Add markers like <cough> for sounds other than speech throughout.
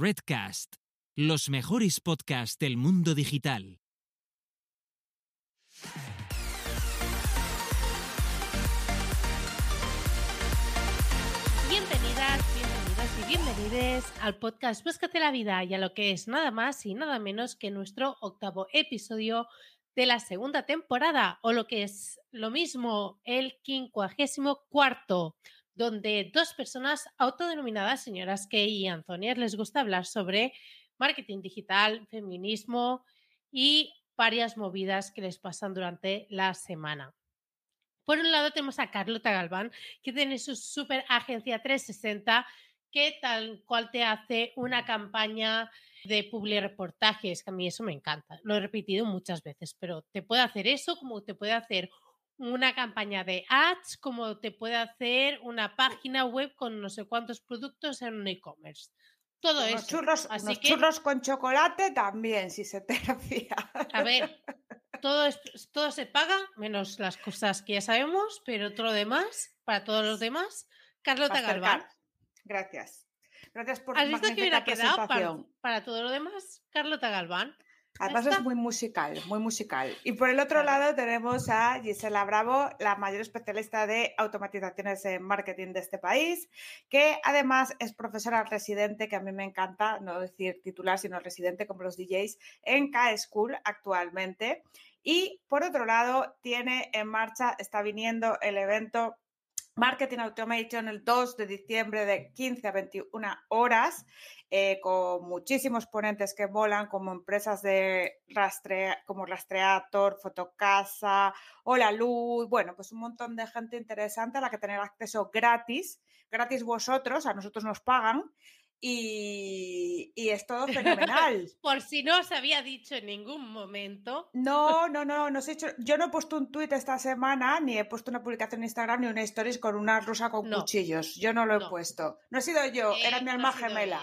Redcast, los mejores podcasts del mundo digital. Bienvenidas, bienvenidas y bienvenidos al podcast Búscate la vida y a lo que es nada más y nada menos que nuestro octavo episodio de la segunda temporada o lo que es lo mismo el quincuagésimo cuarto donde dos personas autodenominadas señoras Kay y Antonia les gusta hablar sobre marketing digital, feminismo y varias movidas que les pasan durante la semana. Por un lado tenemos a Carlota Galván, que tiene su super agencia 360, que tal cual te hace una campaña de public reportajes, que a mí eso me encanta. Lo he repetido muchas veces, pero te puede hacer eso como te puede hacer una campaña de ads, como te puede hacer una página web con no sé cuántos productos en un e-commerce. Todo Unos eso. Churros, Así que- churros con chocolate también, si se te <laughs> hacía. A ver, todo, todo se paga, menos las cosas que ya sabemos, pero todo lo demás, para todos los demás, Carlota Galván. Gracias. Gracias por ¿Has visto que hubiera quedado para, para todo lo demás? Carlota Galván. Además está. es muy musical, muy musical. Y por el otro lado tenemos a Gisela Bravo, la mayor especialista de automatizaciones en marketing de este país, que además es profesora residente, que a mí me encanta, no decir titular, sino residente como los DJs, en K-School actualmente. Y por otro lado, tiene en marcha, está viniendo el evento Marketing Automation el 2 de diciembre de 15 a 21 horas, eh, con muchísimos ponentes que volan, como empresas de rastre, como Rastreator, Fotocasa, Hola Luz, bueno, pues un montón de gente interesante a la que tener acceso gratis, gratis vosotros, a nosotros nos pagan. Y, y es todo fenomenal. <laughs> Por si no os había dicho en ningún momento, No, no, <laughs> no, no sé, hecho- yo no he puesto un tuit esta semana, ni he puesto una publicación en Instagram, ni una stories con una rusa con No. cuchillos. Yo no lo he No. puesto. No he sido yo, era mi alma gemela.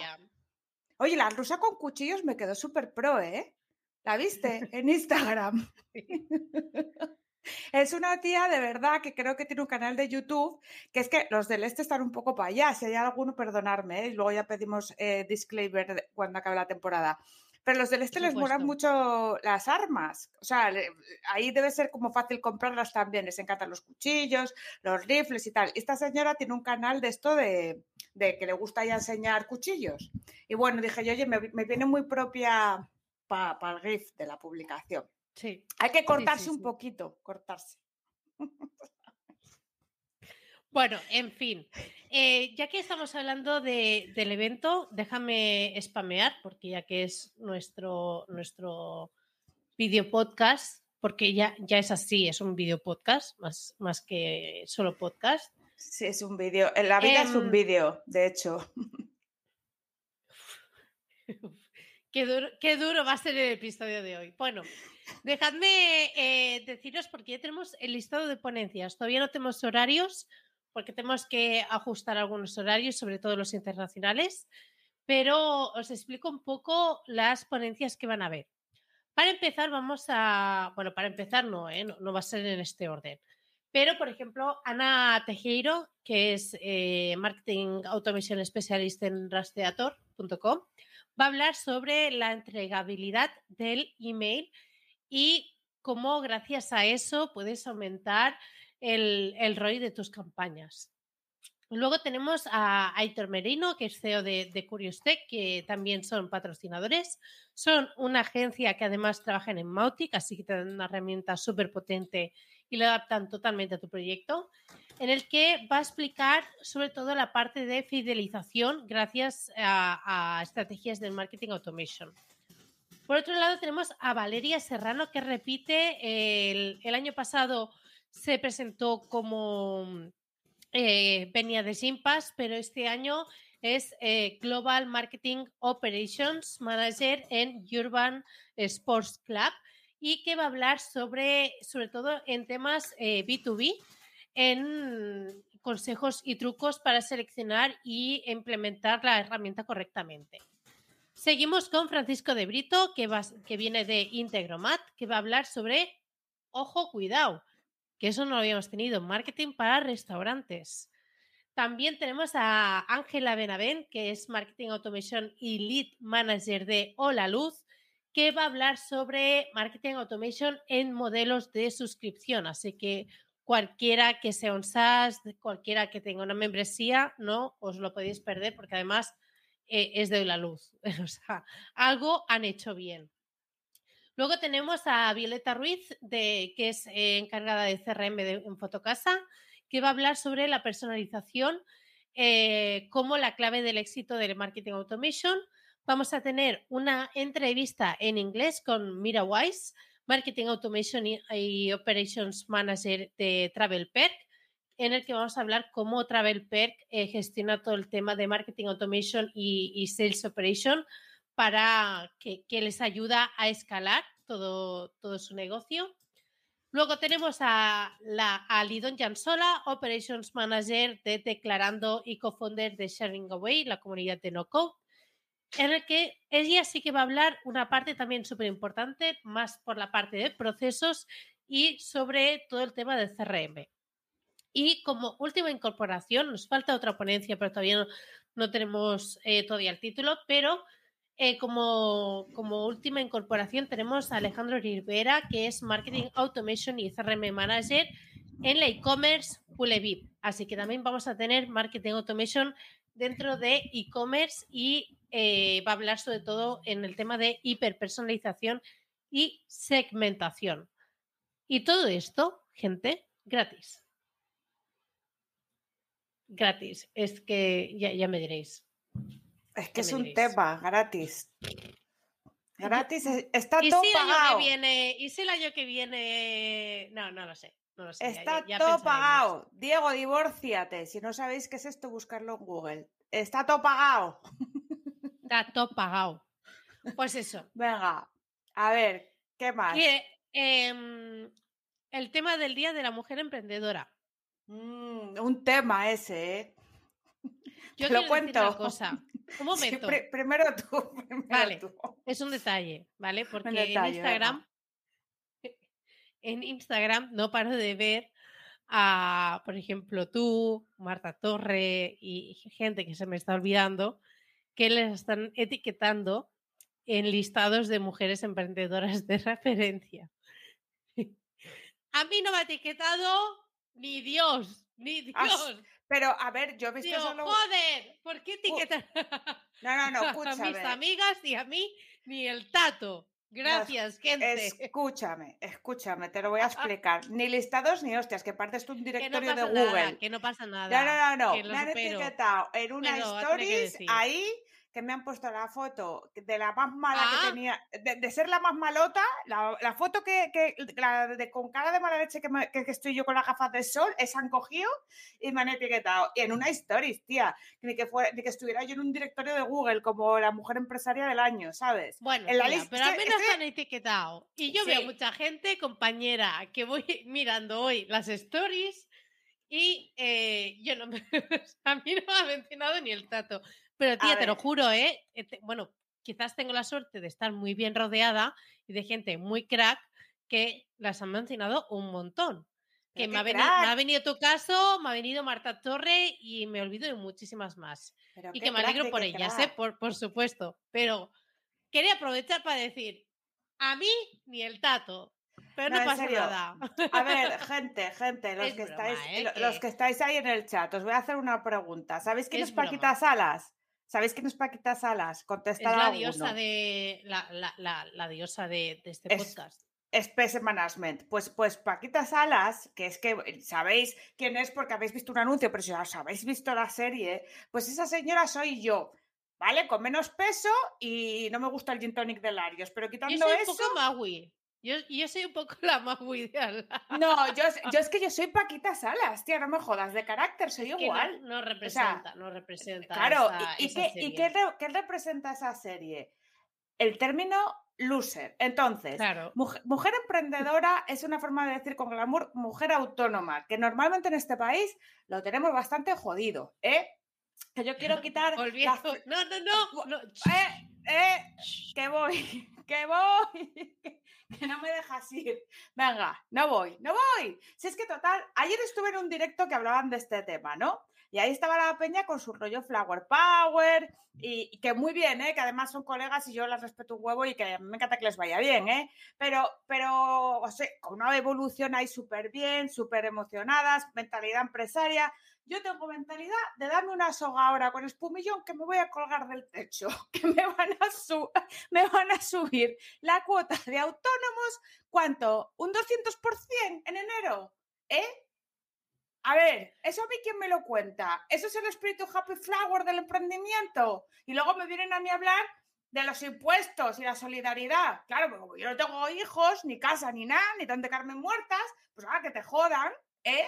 Oye, la rusa con cuchillos me quedó súper pro, ¿eh? ¿La viste? En Instagram. <laughs> <laughs> Es una tía de verdad que creo que tiene un canal de YouTube, que es que los del este están un poco para allá. Si hay alguno, perdonarme, ¿eh? y luego ya pedimos eh, disclaimer cuando acabe la temporada. Pero los del este les molan mucho las armas. O sea, le- ahí debe ser como fácil comprarlas también. Les encantan los cuchillos, los rifles y tal. Esta señora tiene un canal de esto de, de que le gusta ya enseñar cuchillos. Y bueno, dije yo, oye, me, me viene muy propia para el GIF de la publicación. Sí. Hay que cortarse sí, un sí. poquito, cortarse. Bueno, en fin, eh, ya que estamos hablando de- del evento, déjame spamear, porque ya que es nuestro, nuestro video podcast, porque ya, ya es así, es un video podcast, más, más que solo podcast. Sí, es un vídeo. En la vida es un Em, vídeo, de hecho. <laughs> <laughs> Qué duro, qué duro va a ser el episodio de hoy. Bueno, dejadme eh, deciros, porque ya tenemos el listado de ponencias. Todavía no tenemos horarios, porque tenemos que ajustar algunos horarios, sobre todo los internacionales. Pero os explico un poco las ponencias que van a haber. Para empezar, vamos a. Bueno, para empezar, no, ¿eh? no, no va a ser en este orden. Pero, por ejemplo, Ana Tejero, que es eh, Marketing Automation Specialist en rastreator.com, va a hablar sobre la entregabilidad del email y cómo gracias a eso puedes aumentar el, el ROI de tus campañas. Luego tenemos a Aitor Merino, que es CEO de, de Curious Tech, que también son patrocinadores. Son una agencia que además trabajan en Mautic, así que te dan una herramienta súper potente y la adaptan totalmente a tu proyecto, en el que va a explicar sobre todo la parte de fidelización gracias a, estrategias del marketing automation. Por otro lado, tenemos a Valeria Serrano, que repite, el, año pasado se presentó como eh, venía de Simpass, pero este año es eh, Global Marketing Operations Manager en Urban Sports Club y que va a hablar sobre, sobre todo en temas eh, B2B, en consejos y trucos para seleccionar y implementar la herramienta correctamente. Seguimos con Francisco de Brito, que, va, que viene de Integromat, que va a hablar sobre, ojo, cuidado, que eso no lo habíamos tenido, marketing para restaurantes. También tenemos a Ángela Benavent, que es Marketing Automation y Lead Manager de Hola Luz, que va a hablar sobre Marketing Automation en modelos de suscripción. Así que cualquiera que sea un SaaS, cualquiera que tenga una membresía, no os lo podéis perder porque además eh, es de Hola Luz. <laughs> o sea, algo han hecho bien. Luego tenemos a Violeta Ruiz, que es eh, encargada de CRM en Fotocasa, que va a hablar sobre la personalización eh, como la clave del éxito del marketing automation. Vamos a tener una entrevista en inglés con Mira Wise, Marketing Automation y, Operations Manager de Travel Perk, en el que vamos a hablar cómo Travel Perk eh, gestiona todo el tema de Marketing Automation y, Sales Operation para que, les ayuda a escalar todo, todo su negocio. Luego tenemos a, la, Lidon Jansola, Operations Manager de Declarando y co-founder de Sharing Away, la comunidad de No Code, en el que ella sí que va a hablar una parte también súper importante, más por la parte de procesos y sobre todo el tema del CRM. Y como última incorporación, nos falta otra ponencia, pero todavía no, no tenemos eh, todavía el título, pero eh, como, como, última incorporación tenemos a Alejandro Rivera, que es Marketing Automation y CRM Manager en la e-commerce Pulevip. Así que también vamos a tener Marketing Automation dentro de e-commerce y eh, va a hablar sobre todo en el tema de hiperpersonalización y segmentación. Y todo esto, gente, gratis. Gratis. Es que ya, ya me diréis. Es que es un tema gratis. Gratis, está ¿Y todo si pagado. Año que viene, ¿Y si el año que viene.? No, no lo sé. No lo sé está ya, ya, ya todo pagado. Diego, divórciate. Si no sabéis qué es esto, buscarlo en Google. Está todo pagado. Está todo pagado. Pues eso. Venga, a ver, ¿qué más? Que, eh, el tema del Día de la Mujer Emprendedora. Mm, un tema ese, ¿eh? <laughs> Yo Te lo cuento. decir una cosa. <laughs> Un momento. Sí, pr primero tú. <laughs> Primero Vale. tú. Es un detalle, ¿vale? Porque en Instagram, en Instagram no paro de ver a, por ejemplo, tú, Marta Torre y gente que se me está olvidando, que les están etiquetando en listados de mujeres emprendedoras de <laughs> referencia. A mí no me ha etiquetado ni Dios, ni Ah, Dios. Pero, a ver, yo he visto Digo, solo... joder, ¿por qué etiquetan No, no, no, <laughs> a escúchame. mis amigas y a mí ni el tato? Gracias, gente. Escúchame, escúchame, te lo voy a <laughs> explicar. Ni listados ni hostias, que partes tú un Que no directorio pasa de nada, Google. que no pasa nada. No, no, no, no. Me han etiquetado en una stories ahí que me han puesto la foto de la más mala Ah. que tenía, de, de ser la más malota, la, la foto que, que la de, con cara de mala leche que, me- que- que estoy yo con las gafas de sol, esa han cogido y me han etiquetado. Y en una stories, tía, ni que, fuera, ni que estuviera yo en un directorio de Google como la mujer empresaria del año, ¿sabes? Bueno, en la tía, lista- pero al es menos es han etiquetado. Y yo veo Sí. mucha gente, compañera, que voy <laughs> mirando hoy las stories y eh, yo no me... <laughs> a mí no me ha mencionado ni el tato. Pero tía, te lo juro, ¿eh? Eh, te- Bueno, quizás tengo la suerte de estar muy bien rodeada y de gente muy crack que las han mencionado un montón. Que me ha, venido, me crack. ha venido tu caso, me ha venido Marta Torre y me olvido de muchísimas más. Pero Y que me alegro por ellas, ¿eh? por, por supuesto. Pero quería aprovechar para decir, a mí ni el tato. Pero no, pasa nada. A <laughs> ver, gente, gente, los Es que, broma, estáis, ¿eh? los que estáis ahí en el chat, os voy a hacer una pregunta. ¿Sabéis quién Es es, Paquita. Salas? ¿Sabéis quién es Paquita Salas? Es Contestad la diosa de la, la, la, la diosa de, de este Es- podcast. Space Management. Pues, pues Paquita Salas, que es que eh, sabéis quién es porque habéis visto un anuncio, pero si os habéis visto la serie, pues esa señora soy yo, ¿vale? Con menos peso y no me gusta el gin tonic de Larios, pero Yo quitando soy un eso... poco Maui. Yo, yo soy un poco <laughs> la Maui de Alba. No, yo, yo es que yo soy Paquita Salas, tía, no me jodas, de carácter soy igual. No, representa, no representa. Claro, esa- ¿y, esa qué, y qué qué representa esa serie? El término loser. Entonces, Claro. mujer, mujer emprendedora <laughs> es una forma de decir con glamour mujer autónoma, que normalmente en este país lo tenemos bastante jodido, ¿eh? Que yo quiero <laughs> quitar... no, no. no. ¡Eh! ¡Eh! ¡Que voy! <laughs> ¡Que voy! <laughs> Que no me dejas ir. Venga, no voy, no voy. Si es que total, ayer estuve en un directo que hablaban de este tema, ¿no? Y ahí estaba la peña con su rollo Flower Power y, que muy bien, ¿eh? que además son colegas y yo las respeto un huevo y que me encanta que les vaya bien, ¿eh? pero, pero o sea, con una evolución ahí súper bien, súper emocionadas, mentalidad empresaria. Yo tengo mentalidad de darme una soga ahora con espumillón que me voy a colgar del techo, <laughs> que me van a, subir la cuota de autónomos, ¿cuánto? ¿Un 200% en enero? ¿Eh? A ver, ¿eso a mí quién me lo cuenta? ¿Eso es el espíritu happy flower del emprendimiento? Y luego me vienen a mí a hablar de los impuestos y la solidaridad. Claro, porque como yo no tengo hijos, ni casa, ni nada, ni donde carmen muertas, pues ahora que te jodan, ¿eh?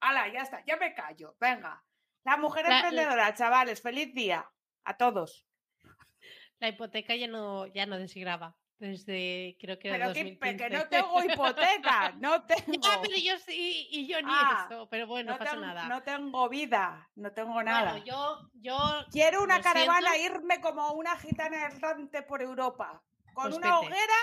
Hala, ya está, ya me callo. Venga. La mujer emprendedora, chavales, feliz día a todos. La hipoteca ya no, ya no desgraba. Desde creo que pero que no tengo hipoteca, no <laughs> tengo. Ah, pero yo sí, y yo ni ah, eso, pero bueno, no, pasa nada. No tengo vida, no tengo nada. Bueno, yo, yo quiero una caravana, irme como una gitana errante por Europa, con pues una hoguera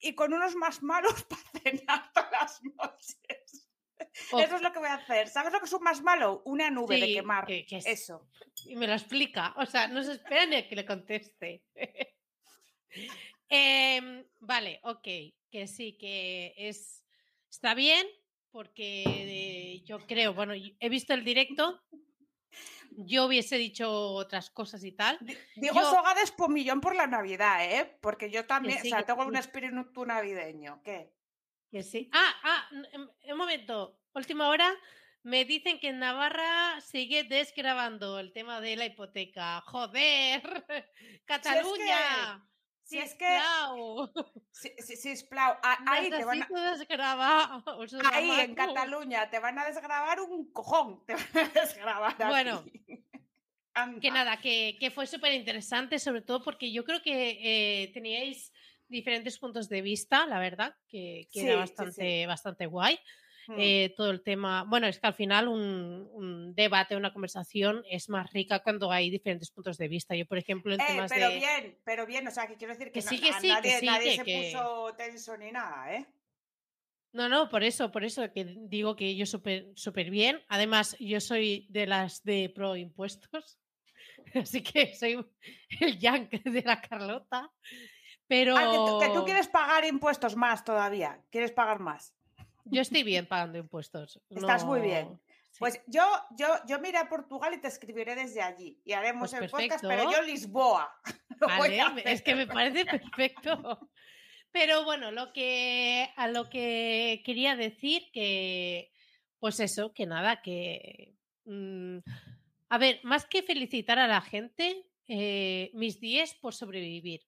y con unos más malos <laughs> para cenar todas las noches. <laughs> Eso es lo que voy a hacer. ¿Sabes lo que es un más malo? Una nube de quemar. Eso. Y me lo explica. O sea, no se espera ni a que le conteste. <laughs> Em, vale, ok. Que sí, que es. Está bien, porque yo creo, bueno, he visto el directo. Yo hubiese dicho otras cosas y tal. Digo soga de espumillón por la Navidad, ¿eh? Porque yo también, o sea, tengo un espíritu navideño. ¿Qué? Que sí. Ah, ah, un momento. Última hora. Me dicen que en Navarra sigue desgrabando el tema de la hipoteca. ¡Joder! <laughs> ¡Cataluña! Si es que. <laughs> Si, si, si es plau. Ahí te van a. <laughs> Ahí en Cataluña te van a desgrabar un cojón. Te van a desgrabar. Bueno. Que nada, que, que fue súper interesante, sobre todo porque yo creo que eh, teníais diferentes puntos de vista, la verdad, que, era bastante, bastante guay. Mm. Eh, todo el tema, bueno, es que al final un, debate, una conversación es más rica cuando hay diferentes puntos de vista. Yo, por ejemplo, en eh, temas pero bien, pero bien, o sea, que quiero decir que, sí, que sí, nadie, nadie se puso tenso ni nada, ¿eh? No, no, por eso, por eso que digo que yo súper súper bien. Además, yo soy de las de pro impuestos, <laughs> así que soy el yank de la Carlota. Pero... Ah, que, tú quieres pagar impuestos más todavía, quieres pagar más. Yo estoy bien pagando impuestos. Estás muy bien. Pues yo, yo, yo me iré a Portugal y te escribiré desde allí y haremos pues el podcast, pero yo Lisboa. <laughs> es que me parece perfecto. Pero bueno, lo que a lo que quería decir que, pues eso, que nada, que mm, a ver, más que felicitar a la gente, eh, mis días por sobrevivir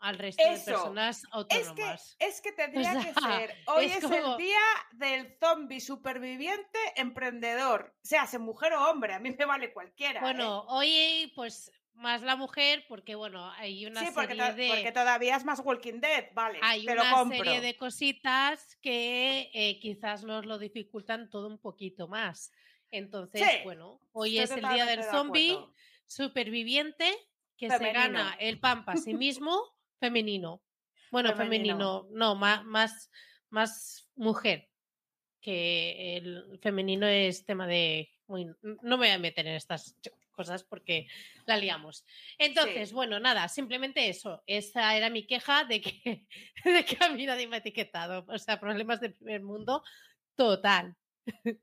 al resto de personas autónomas. Es que, es que tendría que ser. <laughs> Hoy es, el día del zombie superviviente emprendedor. Sea, sea mujer o hombre, a mí me vale cualquiera. Bueno, ¿eh? hoy pues más la mujer, porque bueno, hay una sí, porque serie de. Porque todavía es más Walking Dead, vale. Hay una serie de cositas que eh, quizás nos lo dificultan todo un poquito más. Entonces, bueno, hoy es el día del zombie superviviente que se gana el pan para sí mismo femenino. Bueno, femenino, no, más, más, más mujer, que el femenino es tema de... no me voy a meter en estas cosas porque la liamos. Entonces, bueno, nada, simplemente eso. Esa era mi queja de que, <laughs> de que a mí nadie me ha etiquetado. O sea, problemas de primer mundo total. <laughs>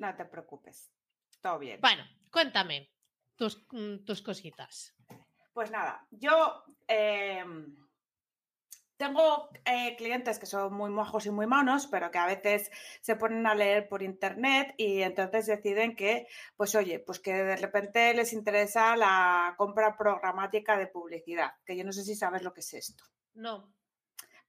No te preocupes. Todo bien. Bueno, cuéntame tus, mm, tus cositas. Pues nada, yo em, tengo eh, clientes que son muy mojos y muy monos, pero que a veces se ponen a leer por internet y entonces deciden que, pues oye, pues que de repente les interesa la compra programática de publicidad, que yo no sé si sabes lo que es esto. No.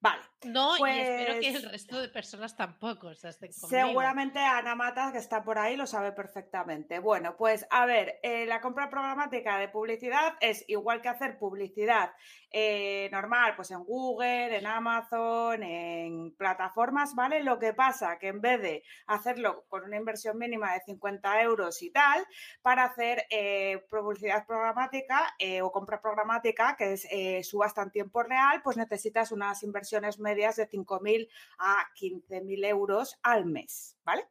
Vale. No, y espero que el pues resto de personas tampoco se estén Seguramente Ana Matas, que está por ahí, lo sabe perfectamente. Bueno, pues a ver, eh, la compra programática de publicidad es igual que hacer publicidad eh, normal, pues en Google, en Amazon, en plataformas, ¿vale? Lo que pasa que en vez de hacerlo con una inversión mínima de 50 euros y tal, para hacer eh, publicidad programática o compra programática, que es subasta en tiempo real, pues necesitas unas inversiones medias de 5.000 a 15.000 euros al mes, ¿vale?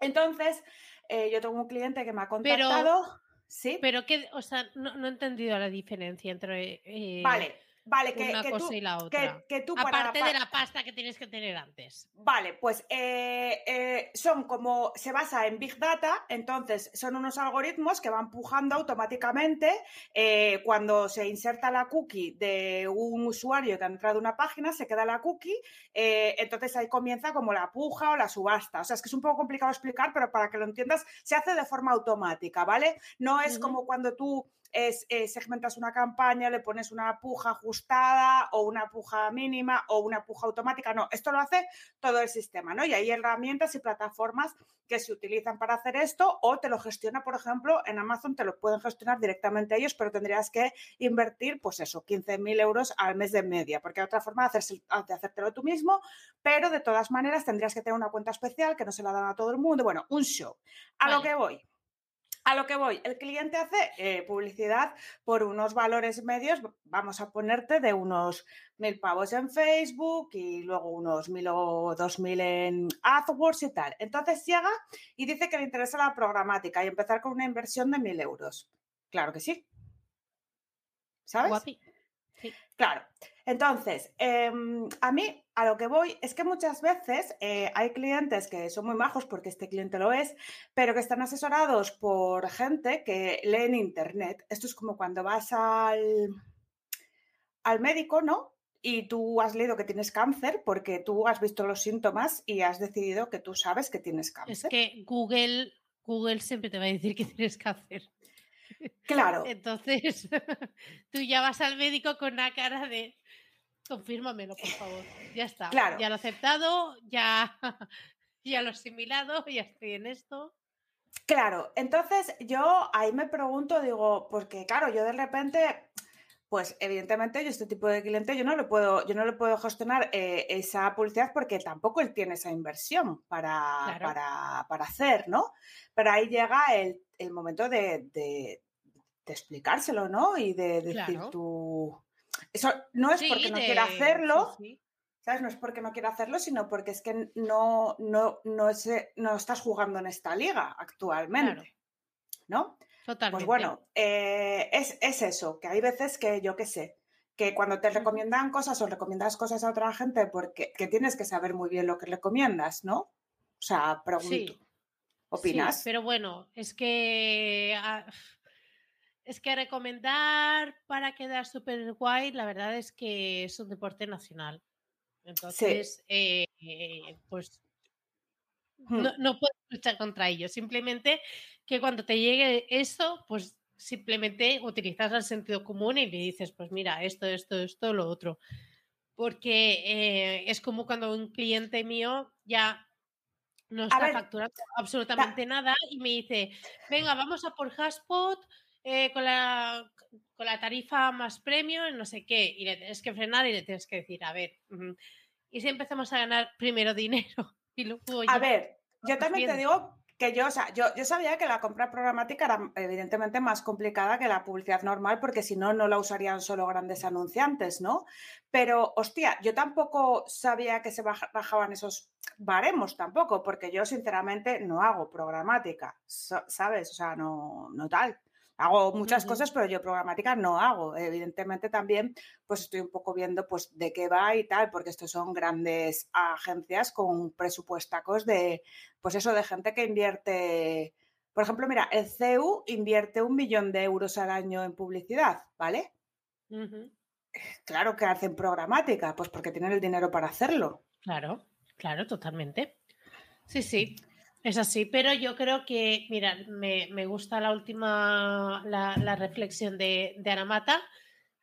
Entonces, eh, yo tengo un cliente que me ha contactado. sí. Pero que, o sea, no, no, he entendido la diferencia entre. Eh, vale. Vale, que, una que cosa tú, y la otra. que, que tú para- Aparte pa- de la pasta que tienes que tener antes. Vale, pues eh, eh, son como, se basa en Big Data, entonces son unos algoritmos que van pujando automáticamente eh, cuando se inserta la cookie de un usuario que ha entrado a una página, se queda la cookie, entonces ahí comienza como la puja o la subasta. O sea, es que es un poco complicado explicar, pero para que lo entiendas, se hace de forma automática, ¿vale? No es como cuando tú es, eh, segmentas una campaña, le pones una puja ajustada o una puja mínima o una puja automática. No, esto lo hace todo el sistema, ¿no? Y hay herramientas y plataformas que se utilizan para hacer esto o te lo gestiona, por ejemplo, en Amazon te lo pueden gestionar directamente ellos, pero tendrías que invertir, pues eso, 15.000 euros al mes de media, porque hay otra forma de, hacerse- de hacértelo tú mismo, pero de todas maneras tendrías que tener una cuenta especial que no se la dan a todo el mundo. Bueno, un show. A lo que voy. A lo que voy, el cliente hace eh, publicidad por unos valores medios, vamos a ponerte de unos mil pavos en Facebook y luego unos mil o dos mil en AdWords y tal. Entonces llega y dice que le interesa la programática y empezar con una inversión de mil euros. Claro que sí. ¿Sabes? Guapi. Claro. Entonces, em, a mí a lo que voy es que muchas veces eh, hay clientes que son muy majos, porque este cliente lo es, pero que están asesorados por gente que lee en Internet. Esto es como cuando vas al, al médico, ¿no? Y tú has leído que tienes cáncer porque tú has visto los síntomas y has decidido que tú sabes que tienes Es cáncer. que Google, Google siempre te va a decir que <laughs> tienes cáncer. Claro, Entonces, <laughs> tú ya vas al médico con una cara de confírmamelo, por favor. Ya está. Claro. Ya lo he aceptado, ya, <laughs> ya lo he asimilado, <laughs> ya estoy en esto. Claro, entonces yo ahí me pregunto, digo, porque claro, yo de repente, pues evidentemente yo este tipo de cliente yo no le puedo, yo no le puedo gestionar eh, esa publicidad porque tampoco él tiene esa inversión para, Claro. para, para hacer, ¿no? Pero ahí llega el, el momento de, de- de explicárselo, ¿no? Y de decir Claro. tú... Eso no es Sí, porque no de- quiera hacerlo, sí. ¿Sabes? No es porque no quiera hacerlo, sino porque es que no, no, no, es, no estás jugando en esta liga actualmente. Claro. ¿No? Totalmente. Pues bueno, eh, es, es eso, que hay veces que yo qué sé, que cuando te recomiendan cosas o recomiendas cosas a otra gente, porque que tienes que saber muy bien lo que recomiendas, ¿no? O sea, pregunto. Sí. ¿Opinas? Sí, pero bueno, es que ah, es que recomendar para quedar súper guay, la verdad es que es un deporte nacional. Entonces, eh, eh, pues Hmm. no, no puedes luchar contra ello. Simplemente que cuando te llegue eso, pues simplemente utilizas el sentido común y le dices, pues mira, esto, esto, esto, lo otro. Porque eh, es como cuando un cliente mío ya no está ver, facturando absolutamente nada y me dice, venga, vamos a por Haspot eh, con, la, con la tarifa más premium, no sé qué, y le tienes que frenar y le tienes que decir, a ver, y si empezamos a ganar primero dinero <laughs> y luego A ver, yo también te viendo". digo que yo, o sea, yo, yo sabía que la compra programática era evidentemente más complicada que la publicidad normal, porque si no, no la usarían solo grandes anunciantes, ¿no? Pero, hostia, yo tampoco sabía que se baja- bajaban esos baremos tampoco, porque yo sinceramente no hago programática, ¿sabes? O sea, no, no tal. Hago muchas cosas, pero yo programática no hago. Evidentemente también, pues estoy un poco viendo pues de qué va y tal, porque estos son grandes agencias con presupuestacos de, pues eso, de gente que invierte. Por ejemplo, mira, el CEU invierte un millón de euros al año en publicidad, ¿vale? Claro que hacen programática, pues porque tienen el dinero para hacerlo. Claro, claro, totalmente. Sí, sí, es así, pero yo creo que, mira, me, me gusta la última, la, la reflexión de, de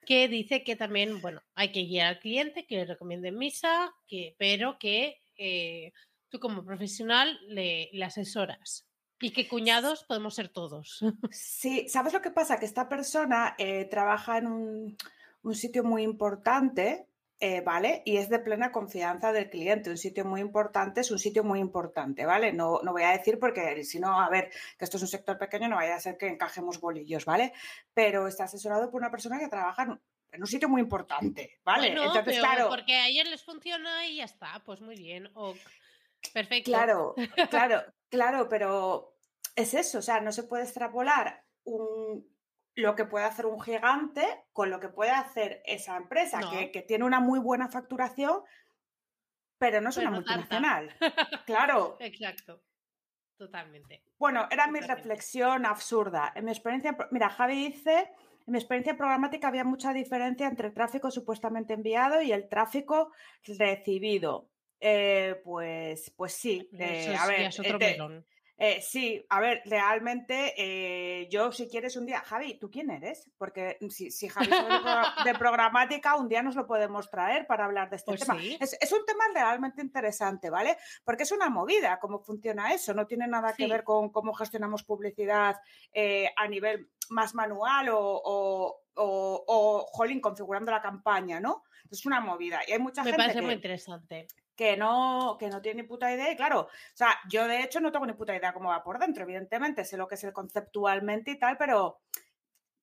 que dice que también, bueno, hay que guiar al cliente, que le recomienden misa, que, pero que eh, tú como profesional le, le asesoras. Y que cuñados podemos ser todos. <laughs> Sí, ¿sabes lo que pasa? Que esta persona eh, trabaja en un, un sitio muy importante, eh, ¿vale? Y es de plena confianza del cliente. Un sitio muy importante es un sitio muy importante, ¿vale? No, no voy a decir porque si no, a ver, que esto es un sector pequeño, no vaya a ser que encajemos bolillos, ¿vale? Pero está asesorado por una persona que trabaja en, un sitio muy importante, ¿vale? Bueno, Entonces, pero claro. porque a ayer les funciona y ya está, pues muy bien. ok, perfecto. Claro, claro, claro, pero es eso, o sea, no se puede extrapolar un, lo que puede hacer un gigante con lo que puede hacer esa empresa, que, que, tiene una muy buena facturación, pero no es una multinacional. <laughs> claro. Exacto. Totalmente. Bueno, era mi reflexión absurda. En mi experiencia, mira, Javi dice, en mi experiencia programática había mucha diferencia entre el tráfico supuestamente enviado y el tráfico recibido. Eh, pues, pues sí. a ver, eh, sí, a ver, realmente eh, yo si quieres un día, Javi, ¿tú quién eres? Porque si, si Javi de, programática, un día nos lo podemos traer para hablar de este pues tema. Es, un tema realmente interesante, ¿vale? Porque es una movida, cómo funciona eso, no tiene nada que ver con cómo gestionamos publicidad eh, a nivel más manual o, o, o, jolín, configurando la campaña, ¿no? Es una movida y hay mucha Me gente parece muy interesante que no, que no tiene ni puta idea. Y claro, o sea, yo de hecho no tengo ni puta idea cómo va por dentro, evidentemente, sé lo que es el conceptualmente y tal, pero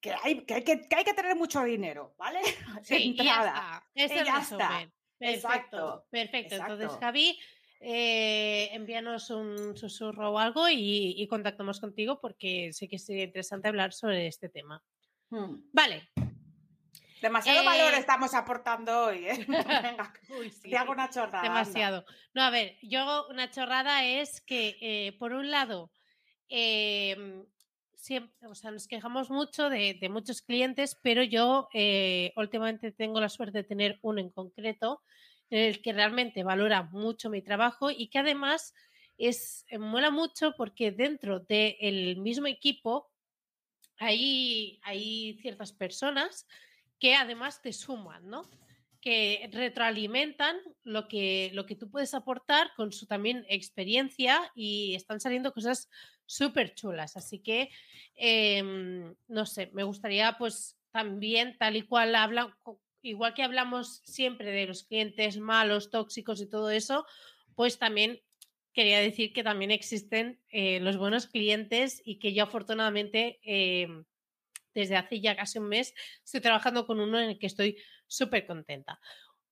que hay que, hay que, hay que tener mucho dinero, ¿vale? <laughs> Sí, ya está. ya está. Perfecto, perfecto. Entonces, Javi, eh, envíanos un susurro o algo y, contactamos contigo porque sé que sería interesante hablar sobre este tema. Hmm. Vale, Demasiado valor eh, estamos aportando hoy, ¿eh? <laughs> Venga, <laughs> te hago una chorrada. Demasiado. No, a ver, yo una chorrada es que, eh, por un lado, em, siempre, o sea, nos quejamos mucho de, muchos clientes, pero yo eh, últimamente tengo la suerte de tener uno en concreto en el que realmente valora mucho mi trabajo y que además es mola mucho porque dentro del mismo equipo hay, hay ciertas personas que además te suman, ¿no? Que retroalimentan lo que, lo que tú puedes aportar con su también experiencia y están saliendo cosas súper chulas. Así que, em, no sé, me gustaría pues también, tal y cual habla, igual que hablamos siempre de los clientes malos, tóxicos y todo eso, pues también quería decir que también existen eh, los buenos clientes y que yo afortunadamente em, desde hace ya casi un mes estoy trabajando con uno en el que estoy súper contenta.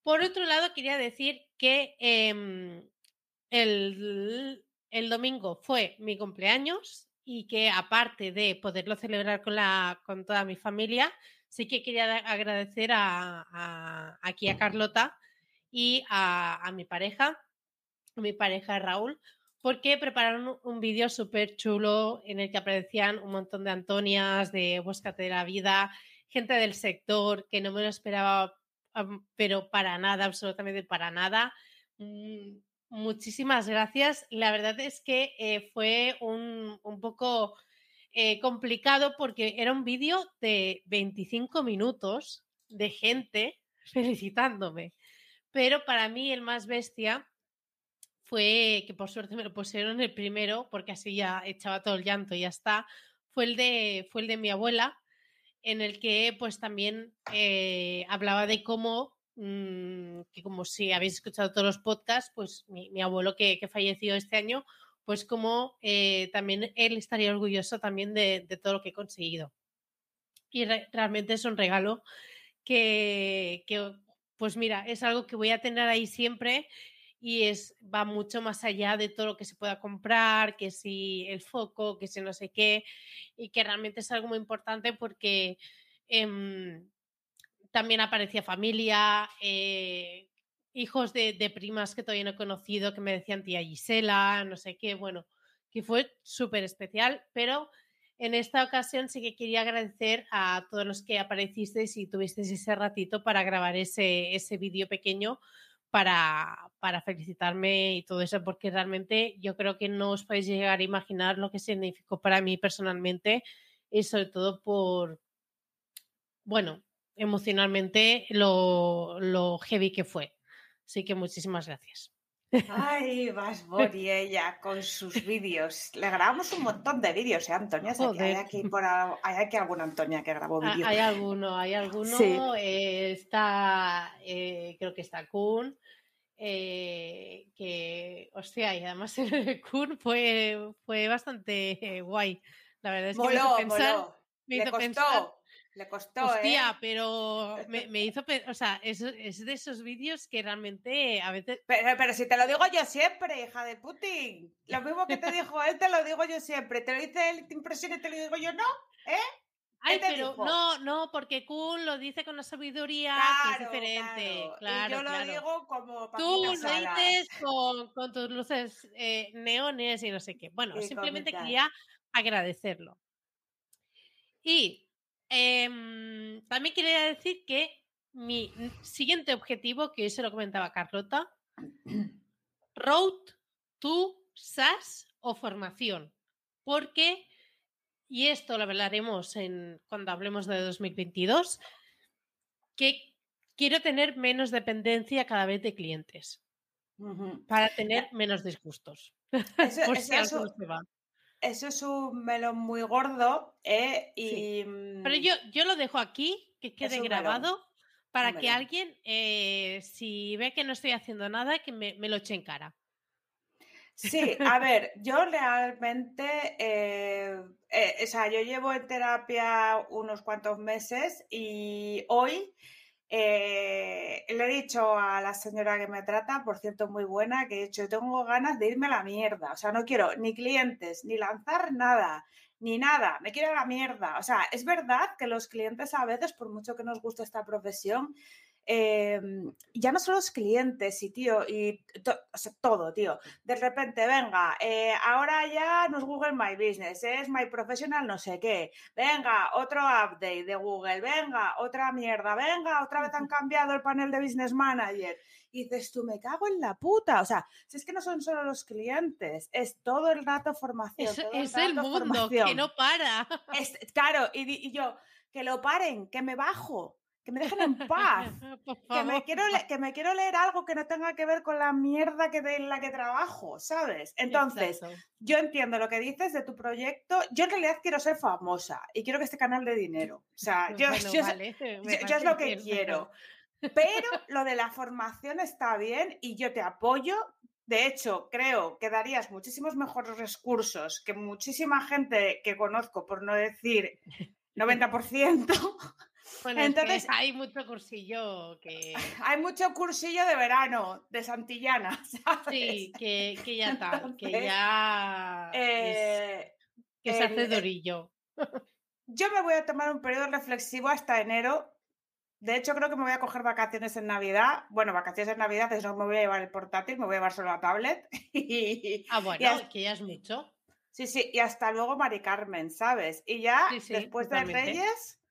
Por otro lado, quería decir que em, el, domingo fue mi cumpleaños y que aparte de poderlo celebrar con, la, con toda mi familia, sí que quería agradecer a, aquí a Carlota y a, a mi pareja, a mi pareja Raúl, porque prepararon un vídeo súper chulo en el que aparecían un montón de Antonias, de Búscate de la Vida, gente del sector que no me lo esperaba, pero para nada, absolutamente para nada. Mm, muchísimas gracias. La verdad es que eh, fue un, poco eh, complicado porque era un vídeo de 25 minutos de gente <laughs> felicitándome. Pero para mí el más bestia fue, que por suerte me lo pusieron el primero, porque así ya echaba todo el llanto y ya está, fue el de, fue el de mi abuela, en el que pues también eh, hablaba de cómo, mm, que como si habéis escuchado todos los podcasts, pues mi, abuelo que, falleció este año, pues como eh, también él estaría orgulloso también de, todo lo que he conseguido. Y realmente es un regalo que, que, pues mira, es algo que voy a tener ahí siempre y es, va mucho más allá de todo lo que se pueda comprar, que si el foco, que si no sé qué, y que realmente es algo muy importante porque em, también aparecía familia, eh, hijos de, primas que todavía no he conocido, que me decían tía Gisela, no sé qué, bueno, que fue súper especial, pero en esta ocasión sí que quería agradecer a todos los que aparecisteis y tuvisteis ese ratito para grabar ese, ese vídeo pequeño para, para felicitarme y todo eso, porque realmente yo creo que no os podéis llegar a imaginar lo que significó para mí personalmente y sobre todo por, bueno, emocionalmente lo, lo heavy que fue. Así que muchísimas gracias. Ay, vas Bori ella con sus vídeos. Le grabamos un montón de vídeos, ¿eh, Antonia? hay aquí, por, hay aquí alguna Antonia que grabó vídeos. Hay alguno, hay alguno. Eh, está, eh, creo que está Kun. Eh, que, hostia, y además <laughs> el Kun fue, fue bastante guay. La verdad es que me hizo pensar, me hizo pensar Le costó, Hostia, ¿eh? pero me, me hizo, o sea, es, es de esos vídeos que realmente a veces Pero, pero si te lo digo yo siempre, hija de Putin. Lo mismo que te dijo él, te lo digo yo siempre. Te lo dice él, te impresiona y te lo digo yo, no. Ay, te pero dijo? no, no, porque Kun lo dice con una sabiduría que es diferente. claro. Claro, y yo lo digo como Tú lo dices con, con tus luces eh, neones y no sé qué. Bueno, simplemente comentar. quería agradecerlo. Y em, también quería decir que mi siguiente objetivo, que hoy se lo comentaba Carlota, <clears throat> Road to SAS o formación. Porque, y esto lo hablaremos en, cuando hablemos de 2022, que quiero tener menos dependencia cada vez de clientes para tener menos disgustos. <laughs> Eso, Por eso si es un- se va. eso es un melón muy gordo, ¿eh? Y, Sí. mm, Pero yo, yo lo dejo aquí, que quede melón, grabado, para un que melón. alguien, eh, si ve que no estoy haciendo nada, que me, me lo eche en cara. Sí, a ver, yo realmente, eh, eh, o sea, yo llevo en terapia unos cuantos meses y hoy eh, le he dicho a la señora que me trata, por cierto, muy buena, que he dicho, tengo ganas de irme a la mierda, o sea, no quiero ni clientes, ni lanzar nada, ni nada, me quiero a la mierda. O sea, es verdad que los clientes a veces, por mucho que nos guste esta profesión, eh, ya no son los clientes y tío, y to- o sea, todo, tío. De repente, venga, eh, ahora ya no es Google My Business, es My Professional no sé qué. Venga, otro update de Google, venga, otra mierda, venga, otra vez han cambiado el panel de Business Manager. Y dices tú, me cago en la puta. O sea, si es que no son solo los clientes, es todo el rato formación. Es, el mundo que no para. Es- claro, y yo, que lo paren, que me bajo, que me dejen en paz. <laughs> Que me, quiero que me quiero leer algo que no tenga que ver con la mierda que de en la que trabajo, ¿sabes? Entonces, Exacto. yo entiendo lo que dices de tu proyecto. Yo en realidad quiero ser famosa y quiero que este canal de dinero. O sea, yo, <laughs> Bueno, yo- vale, <laughs> yo- yo es lo que quiero. Pero lo de la formación está bien y yo te apoyo. De hecho, creo que darías muchísimos mejores recursos que muchísima gente que conozco, por no decir 90%. Bueno, es que Entonces- hay mucho cursillo que Hay mucho cursillo de verano de Santillana, <laughs> ¿sabes? sí, que, que ya tal, que ya es- Eh, que se hace el- durillo. yo me voy a tomar un periodo reflexivo hasta enero. De hecho, creo que me voy a coger vacaciones en Navidad. Bueno, vacaciones en Navidad, entonces no me voy a llevar el portátil, me voy a llevar solo la tablet. <laughs> Y, Ah, bueno, hasta- que ya es mucho. sí, sí, y hasta luego, Mari Carmen, ¿sabes? Y ya Sí, sí, después de. Reyes,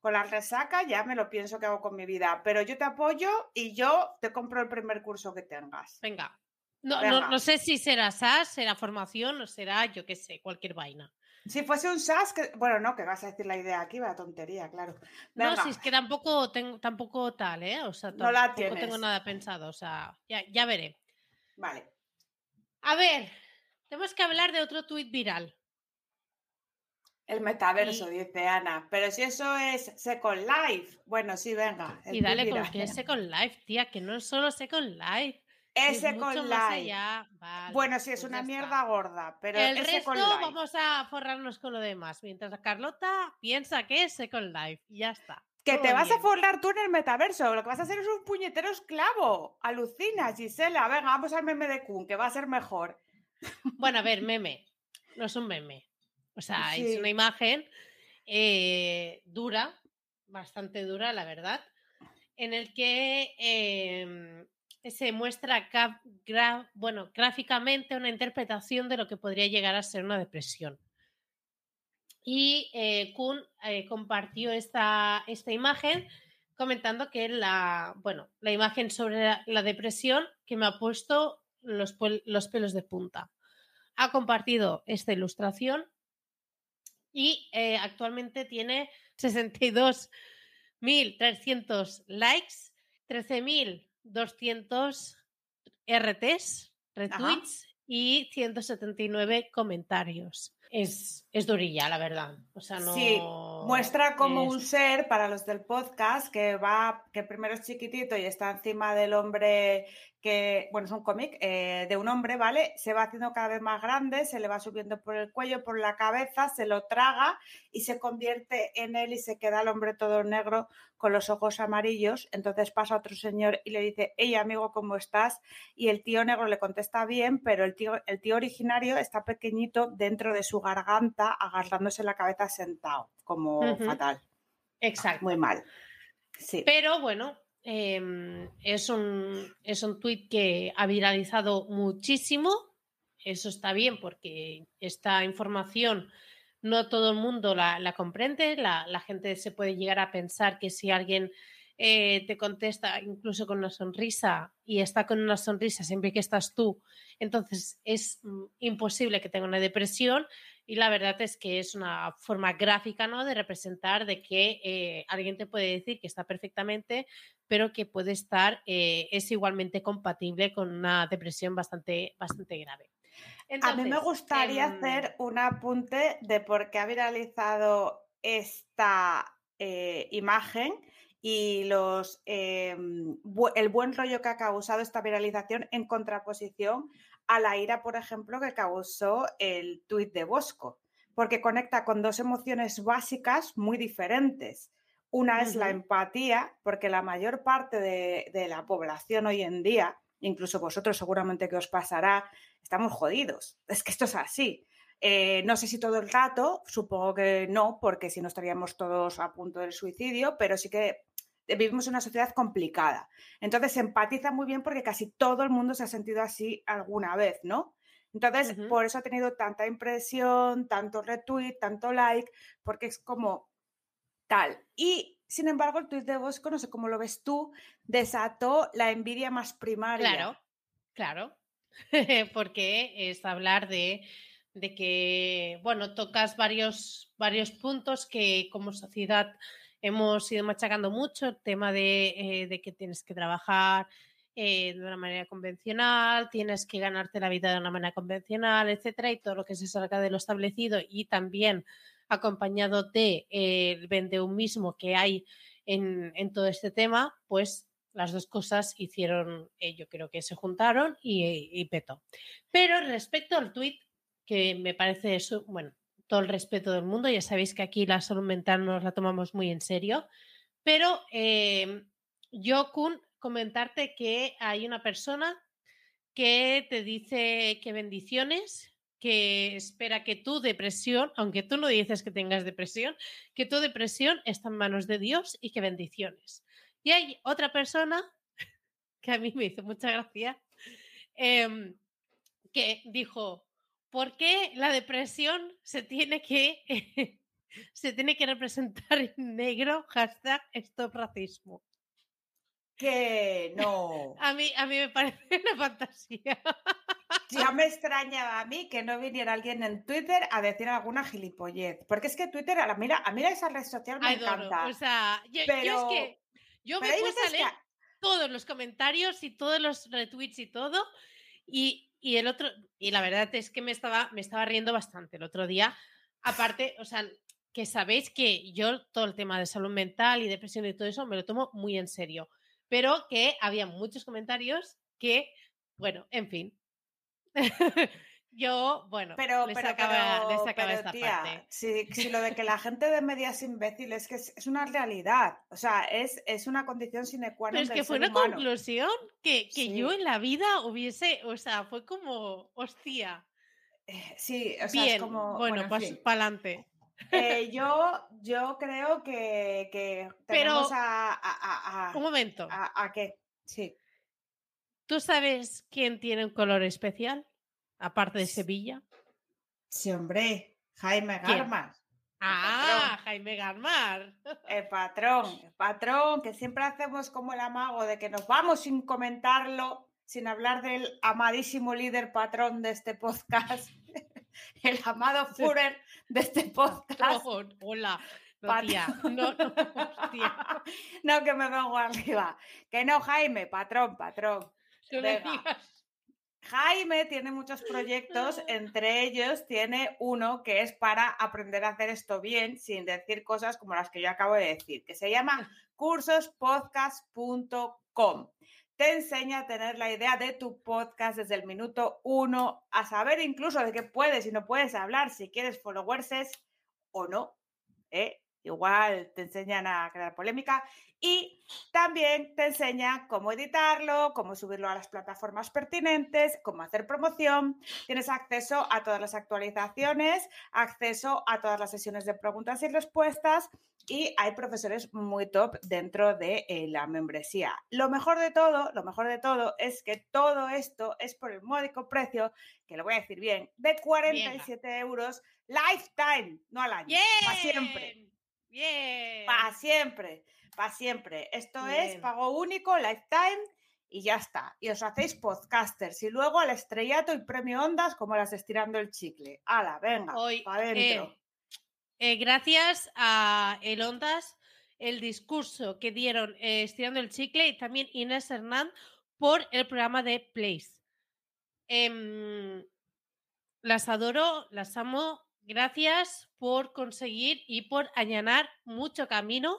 con la resaca, ya me lo pienso que hago con mi vida. Pero yo te apoyo y yo te compro el primer curso que tengas. Venga. No, Venga. no, no sé si será SAS, será formación o será, yo qué sé, cualquier vaina. Si fuese un SAS, que... bueno, no, que vas a decir la idea aquí, va tontería, claro. No, si es que tampoco tengo, tampoco tal, ¿eh? O sea, No la tampoco tengo tienes. nada pensado, o sea, ya, ya veré. Vale. A ver, tenemos que hablar de otro tuit viral. El metaverso, Y- dice Ana. Pero si eso es Second Life. Bueno, sí, venga. Y dale con que es Second Life, tía, que no es solo Second Life. Es Second Life. Vale, Bueno, sí, es pues una está. mierda gorda, pero El es resto vamos a forrarnos con lo demás, mientras Carlota piensa que es Second Life. Y ya está. Que todo te vas a forrar tú en el metaverso. Lo que vas a hacer es un puñetero esclavo. Alucina, Gisela. Venga, vamos al meme de Kun, que va a ser mejor. Bueno, a ver, <laughs> meme. No es un meme. O sea, Sí. es una imagen eh, dura, bastante dura, la verdad, en el que em, se muestra bueno, gráficamente una interpretación de lo que podría llegar a ser una depresión. Y eh, Kuhn eh, compartió esta, esta imagen comentando que la, bueno, la imagen sobre la, la depresión que me ha puesto los, los pelos de punta. Ha compartido esta ilustración y eh, actualmente tiene <laughs> 62.300 likes, 13.200 RTs, retweets y 179 comentarios. Es, es durilla, la verdad. O sea, no. Sí, Muestra como es- un ser para los del podcast que va, que primero es chiquitito y está encima del hombre que, bueno, es un cómic eh, de un hombre, ¿vale? Se va haciendo cada vez más grande, se le va subiendo por el cuello, por la cabeza, se lo traga y se convierte en él y se queda el hombre todo negro con los ojos amarillos. Entonces pasa otro señor y le dice, hey amigo, ¿cómo estás? Y el tío negro le contesta bien, pero el tío, el tío originario está pequeñito dentro de su garganta, agarrándose la cabeza sentado, como fatal. Exacto. Muy mal. Sí. Pero bueno, Em, es un, es un tuit que ha viralizado muchísimo. Eso está bien porque esta información no todo el mundo la, comprende. La, gente se puede llegar a pensar que si alguien eh, te contesta incluso con una sonrisa y está con una sonrisa siempre que estás tú, entonces es mm, imposible que tenga una depresión y la verdad es que es una forma gráfica ¿no? de representar de que eh, alguien te puede decir que está perfectamente, pero que puede estar, eh, es igualmente compatible con una depresión bastante, bastante grave. a mí me gustaría em, hacer un apunte de por qué ha viralizado esta eh, imagen y los, em, el buen rollo que ha causado esta viralización en contraposición a la ira, por ejemplo, que causó el tuit de Bosco, porque conecta con dos emociones básicas muy diferentes. Una es la empatía, porque la mayor parte de, la población hoy en día, incluso vosotros seguramente que os pasará, estamos jodidos. Es que esto es así. Eh, no sé si todo el rato, supongo que no, porque si no estaríamos todos a punto del suicidio, pero sí que vivimos en una sociedad complicada. Entonces se empatiza muy bien porque casi todo el mundo se ha sentido así alguna vez, ¿no? Entonces, por eso ha tenido tanta impresión, tanto retweet, tanto like, porque es como tal. Y, sin embargo, el tweet de Bosco, no sé cómo lo ves tú, desató la envidia más primaria. Claro, claro, <laughs> porque es hablar de, de, que, bueno, tocas varios, varios puntos que como sociedad hemos ido machacando mucho el tema de, eh, que tienes que trabajar eh, de una manera convencional, tienes que ganarte la vida de una manera convencional, etcétera, y todo lo que se salga de lo establecido y también acompañado de eh, el vendeumismo que hay en, todo este tema, pues las dos cosas hicieron, yo creo que se juntaron y petó. Pero respecto al tweet, que me parece eso, bueno, todo el respeto del mundo. Ya sabéis que aquí la salud mental nos la tomamos muy en serio. Pero eh, yo, Kun, comentarte que hay una persona que te dice que bendiciones, que espera que tu depresión, aunque tú no dices que tengas depresión, que tu depresión está en manos de Dios y que bendiciones. Y hay otra persona <laughs> que a mí me hizo mucha gracia, em, que dijo, ¿por qué la depresión se tiene que, <laughs> se tiene que representar en negro? Hashtag stop racismo. Que <laughs> no. A mí, a mí me parece una fantasía. Ya me extrañaba a mí que no viniera alguien en Twitter a decir alguna gilipollez. Porque es que Twitter, a mira, a mí esa red social me encanta. O sea, yo, es que yo me puse a leer todos los comentarios y todos los retweets y todo. Y, y el otro, y la verdad es que me estaba, me estaba riendo bastante el otro día. Aparte, o sea, que sabéis que yo todo el tema de salud mental y depresión y todo eso me lo tomo muy en serio. Pero que había muchos comentarios que, bueno, en fin. <laughs> Yo, bueno, pero, les sacaba, esta parte. Si, lo de que la <laughs> gente de media es imbécil es que es, una realidad, o sea, es, es una condición sine qua non. Pero es que fue una conclusión que, que yo en la vida hubiese, o sea, fue como, hostia. Eh, sí, o sea, es como. Bueno, pues para adelante. Eh, <laughs> yo, yo creo que, que tenemos Pero, a, Un momento. A, a qué? Sí. ¿Tú sabes quién tiene un color especial? Aparte de Sevilla? Sí, hombre, Jaime Garmar. Ah, Jaime Garmar. El <laughs> patrón, el patrón, que siempre hacemos como el amago de que nos vamos sin comentarlo, sin hablar del amadísimo líder patrón de este podcast, <laughs> el amado Führer de este podcast. hola. No, <laughs> No, no, no, que me vengo arriba. Que no, Jaime, patrón, patrón. Jaime tiene muchos proyectos, <laughs> entre ellos tiene uno que es para aprender a hacer esto bien sin decir cosas como las que yo acabo de decir, que se llama cursospodcast.com. te enseña a tener la idea de tu podcast desde el minuto uno, a saber incluso de qué puedes y no puedes hablar, si quieres followers o no. ¿eh? Igual te enseñan a crear polémica y también te enseñan cómo editarlo, cómo subirlo a las plataformas pertinentes, cómo hacer promoción. Tienes acceso a todas las actualizaciones, acceso a todas las sesiones de preguntas y respuestas y hay profesores muy top dentro de eh, la membresía. Lo mejor de todo, lo mejor de todo es que todo esto es por el módico precio, que lo voy a decir bien, de 47 euros lifetime, no al año, para siempre. Bien. Para siempre, para siempre. Esto es pago único, lifetime y ya está. Y os hacéis podcasters y luego al estrellato y premio ondas como las estirando el chicle. ¡Hala, venga! Hoy, para adentro. Eh, gracias a el Ondas, el discurso que dieron eh, estirando el chicle y también Inés Hernán por el programa de Place. Em, las adoro, las amo Gracias por conseguir y por allanar mucho camino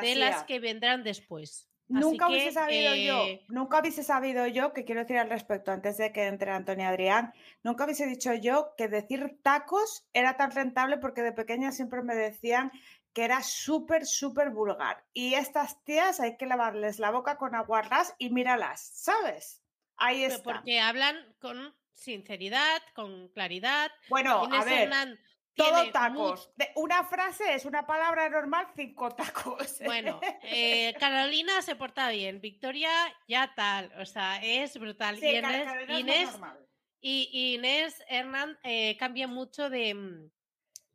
de las que vendrán después. Nunca hubiese sabido yo, eh, nunca hubiese sabido yo, que quiero decir al respecto, antes de que entre Antonio Adrián, nunca hubiese dicho yo que decir tacos era tan rentable porque de pequeña siempre me decían que era súper, súper vulgar. Y estas tías hay que lavarles la boca con aguarras y míralas, ¿sabes? Ahí está. Porque hablan con sinceridad, con claridad. Bueno, a ver, todo tacos. Una frase es una palabra normal, cinco tacos. <laughs> Bueno, eh, Carolina se porta bien, Victoria ya tal, o sea, es brutal. y Inés, y, Inés Hernán eh, cambia mucho de... Mm,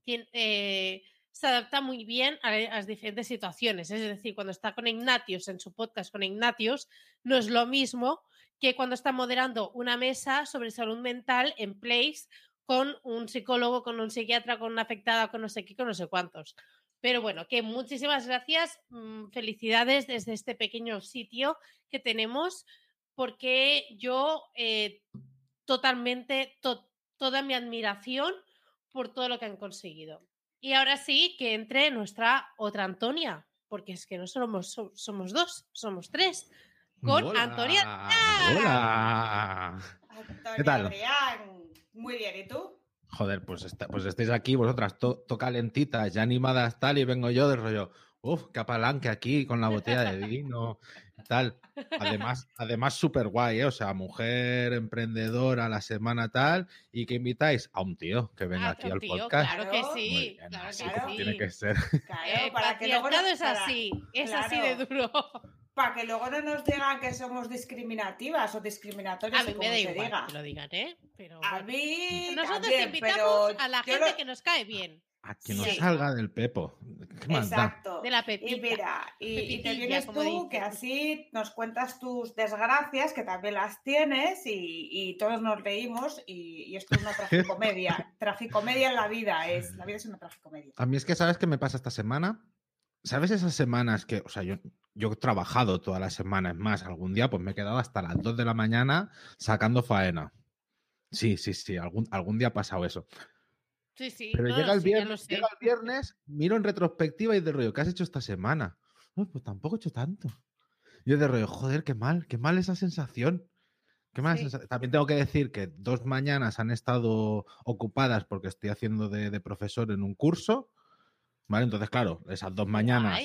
eh, se adapta muy bien a las diferentes situaciones. Es decir, cuando está con Ignatius en su podcast con Ignatius, no es lo mismo que cuando está moderando una mesa sobre salud mental en Place con un psicólogo, con un psiquiatra, con una afectada, con no sé qué, con no sé cuántos. Pero bueno, que muchísimas gracias, mm, felicidades desde este pequeño sitio que tenemos, porque yo eh, totalmente, toda mi admiración por todo lo que han conseguido. Y ahora sí, que entre nuestra otra Antonia, porque es que no somos, somos dos, somos tres con Antonia. Hola. ¿Qué tal? Muy bien, ¿y tú? Joder, pues, pues estáis aquí vosotras, toca lentitas, ya animadas tal, y vengo yo del rollo, uff, qué apalanque aquí con la botella de vino, tal. Además, además súper guay, ¿eh? o sea, mujer emprendedora la semana tal, y que invitáis a un tío que venga aquí al podcast. Claro que sí, claro que sí. Tiene que ser. Claro, para que luego es así, es así de duro para que luego no nos digan que somos discriminativas o discriminatorias, a como se diga. Que lo digan, ¿eh? Pero, a mí Nosotros también, invitamos a la gente que nos cae bien. A que nos salga del pepo. Exacto. De la pepita. Y mira, y, te vienes tú, que así nos cuentas tus desgracias, que también las tienes, y, todos nos reímos, y, esto es una <laughs> tragicomedia. tragicomedia en la vida es. La vida es una tragicomedia. A mí es que, ¿sabes qué me pasa esta semana? ¿Sabes esas semanas que, o sea, yo, yo he trabajado todas las semanas más, algún día pues me he quedado hasta las 2 de la mañana sacando faena. Sí, sí, sí, algún, algún día ha pasado eso. Sí, sí. Pero llega, el viernes, llega el viernes, miro en retrospectiva y de rollo, ¿qué has hecho esta semana? pues tampoco he hecho tanto. Yo de rollo, joder, qué mal, qué mal esa sensación. Qué mal También tengo que decir que dos mañanas han estado ocupadas porque estoy haciendo de, de profesor en un curso ¿Vale? Entonces, claro, esas dos mañanas.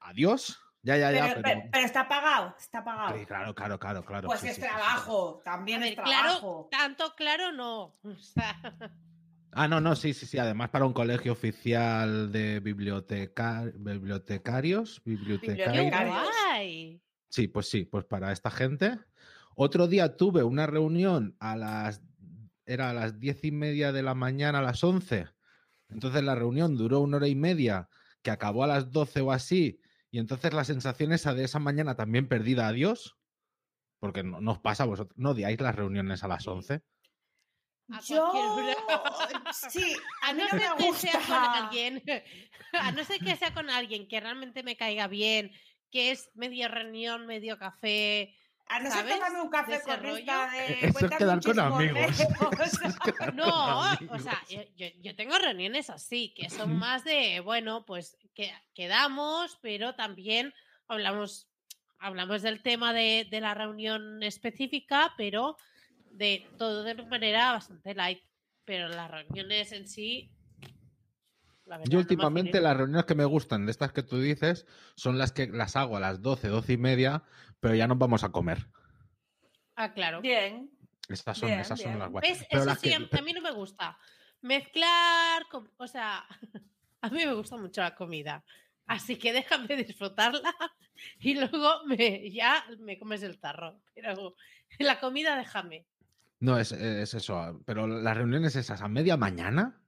adiós. Ya, ya, ya. Pero, pero... está pagado, está pagado. Sí, claro, claro, claro, claro. Pues es trabajo, también es trabajo. Claro, tanto claro no. <laughs> Ah, no, no, sí, sí, sí. Además, para un colegio oficial de biblioteca... bibliotecarios. Bibliotecarios. Sí, pues sí, pues para esta gente. Otro día tuve una reunión a las. Era a las diez y media de la mañana, a las once entonces la reunión duró una hora y media, que acabó a las 12 o así, y entonces la sensación esa de esa mañana también perdida, adiós, porque no nos pasa a vosotros, no odiáis las reuniones a las 11. Yo <laughs> sí, a no ser que sea con alguien, <laughs> a no ser que sea con alguien que realmente me caiga bien, que es medio reunión, medio café, a no ser tomarme un café con esta de... <laughs> Eso es quedar con amigos. no, o sea, yo, tengo reuniones así, que son más de, bueno, pues que quedamos, pero también hablamos hablamos del tema de, la reunión específica, pero de todo de manera bastante light. Pero las reuniones en sí. Yo últimamente las reuniones que me gustan de estas que tú dices son las que las hago a las 12, 12 y media, pero ya nos vamos a comer. Ah, claro. Bien. Estas son, esas son las guay. Eso sí, a mí no me gusta. Mezclar, o sea, <laughs> a mí me gusta mucho la comida. Así que déjame disfrutarla <laughs> y luego me, ya me comes el tarro. Pero la comida déjame. No, es, eso. Pero las reuniones esas a media mañana,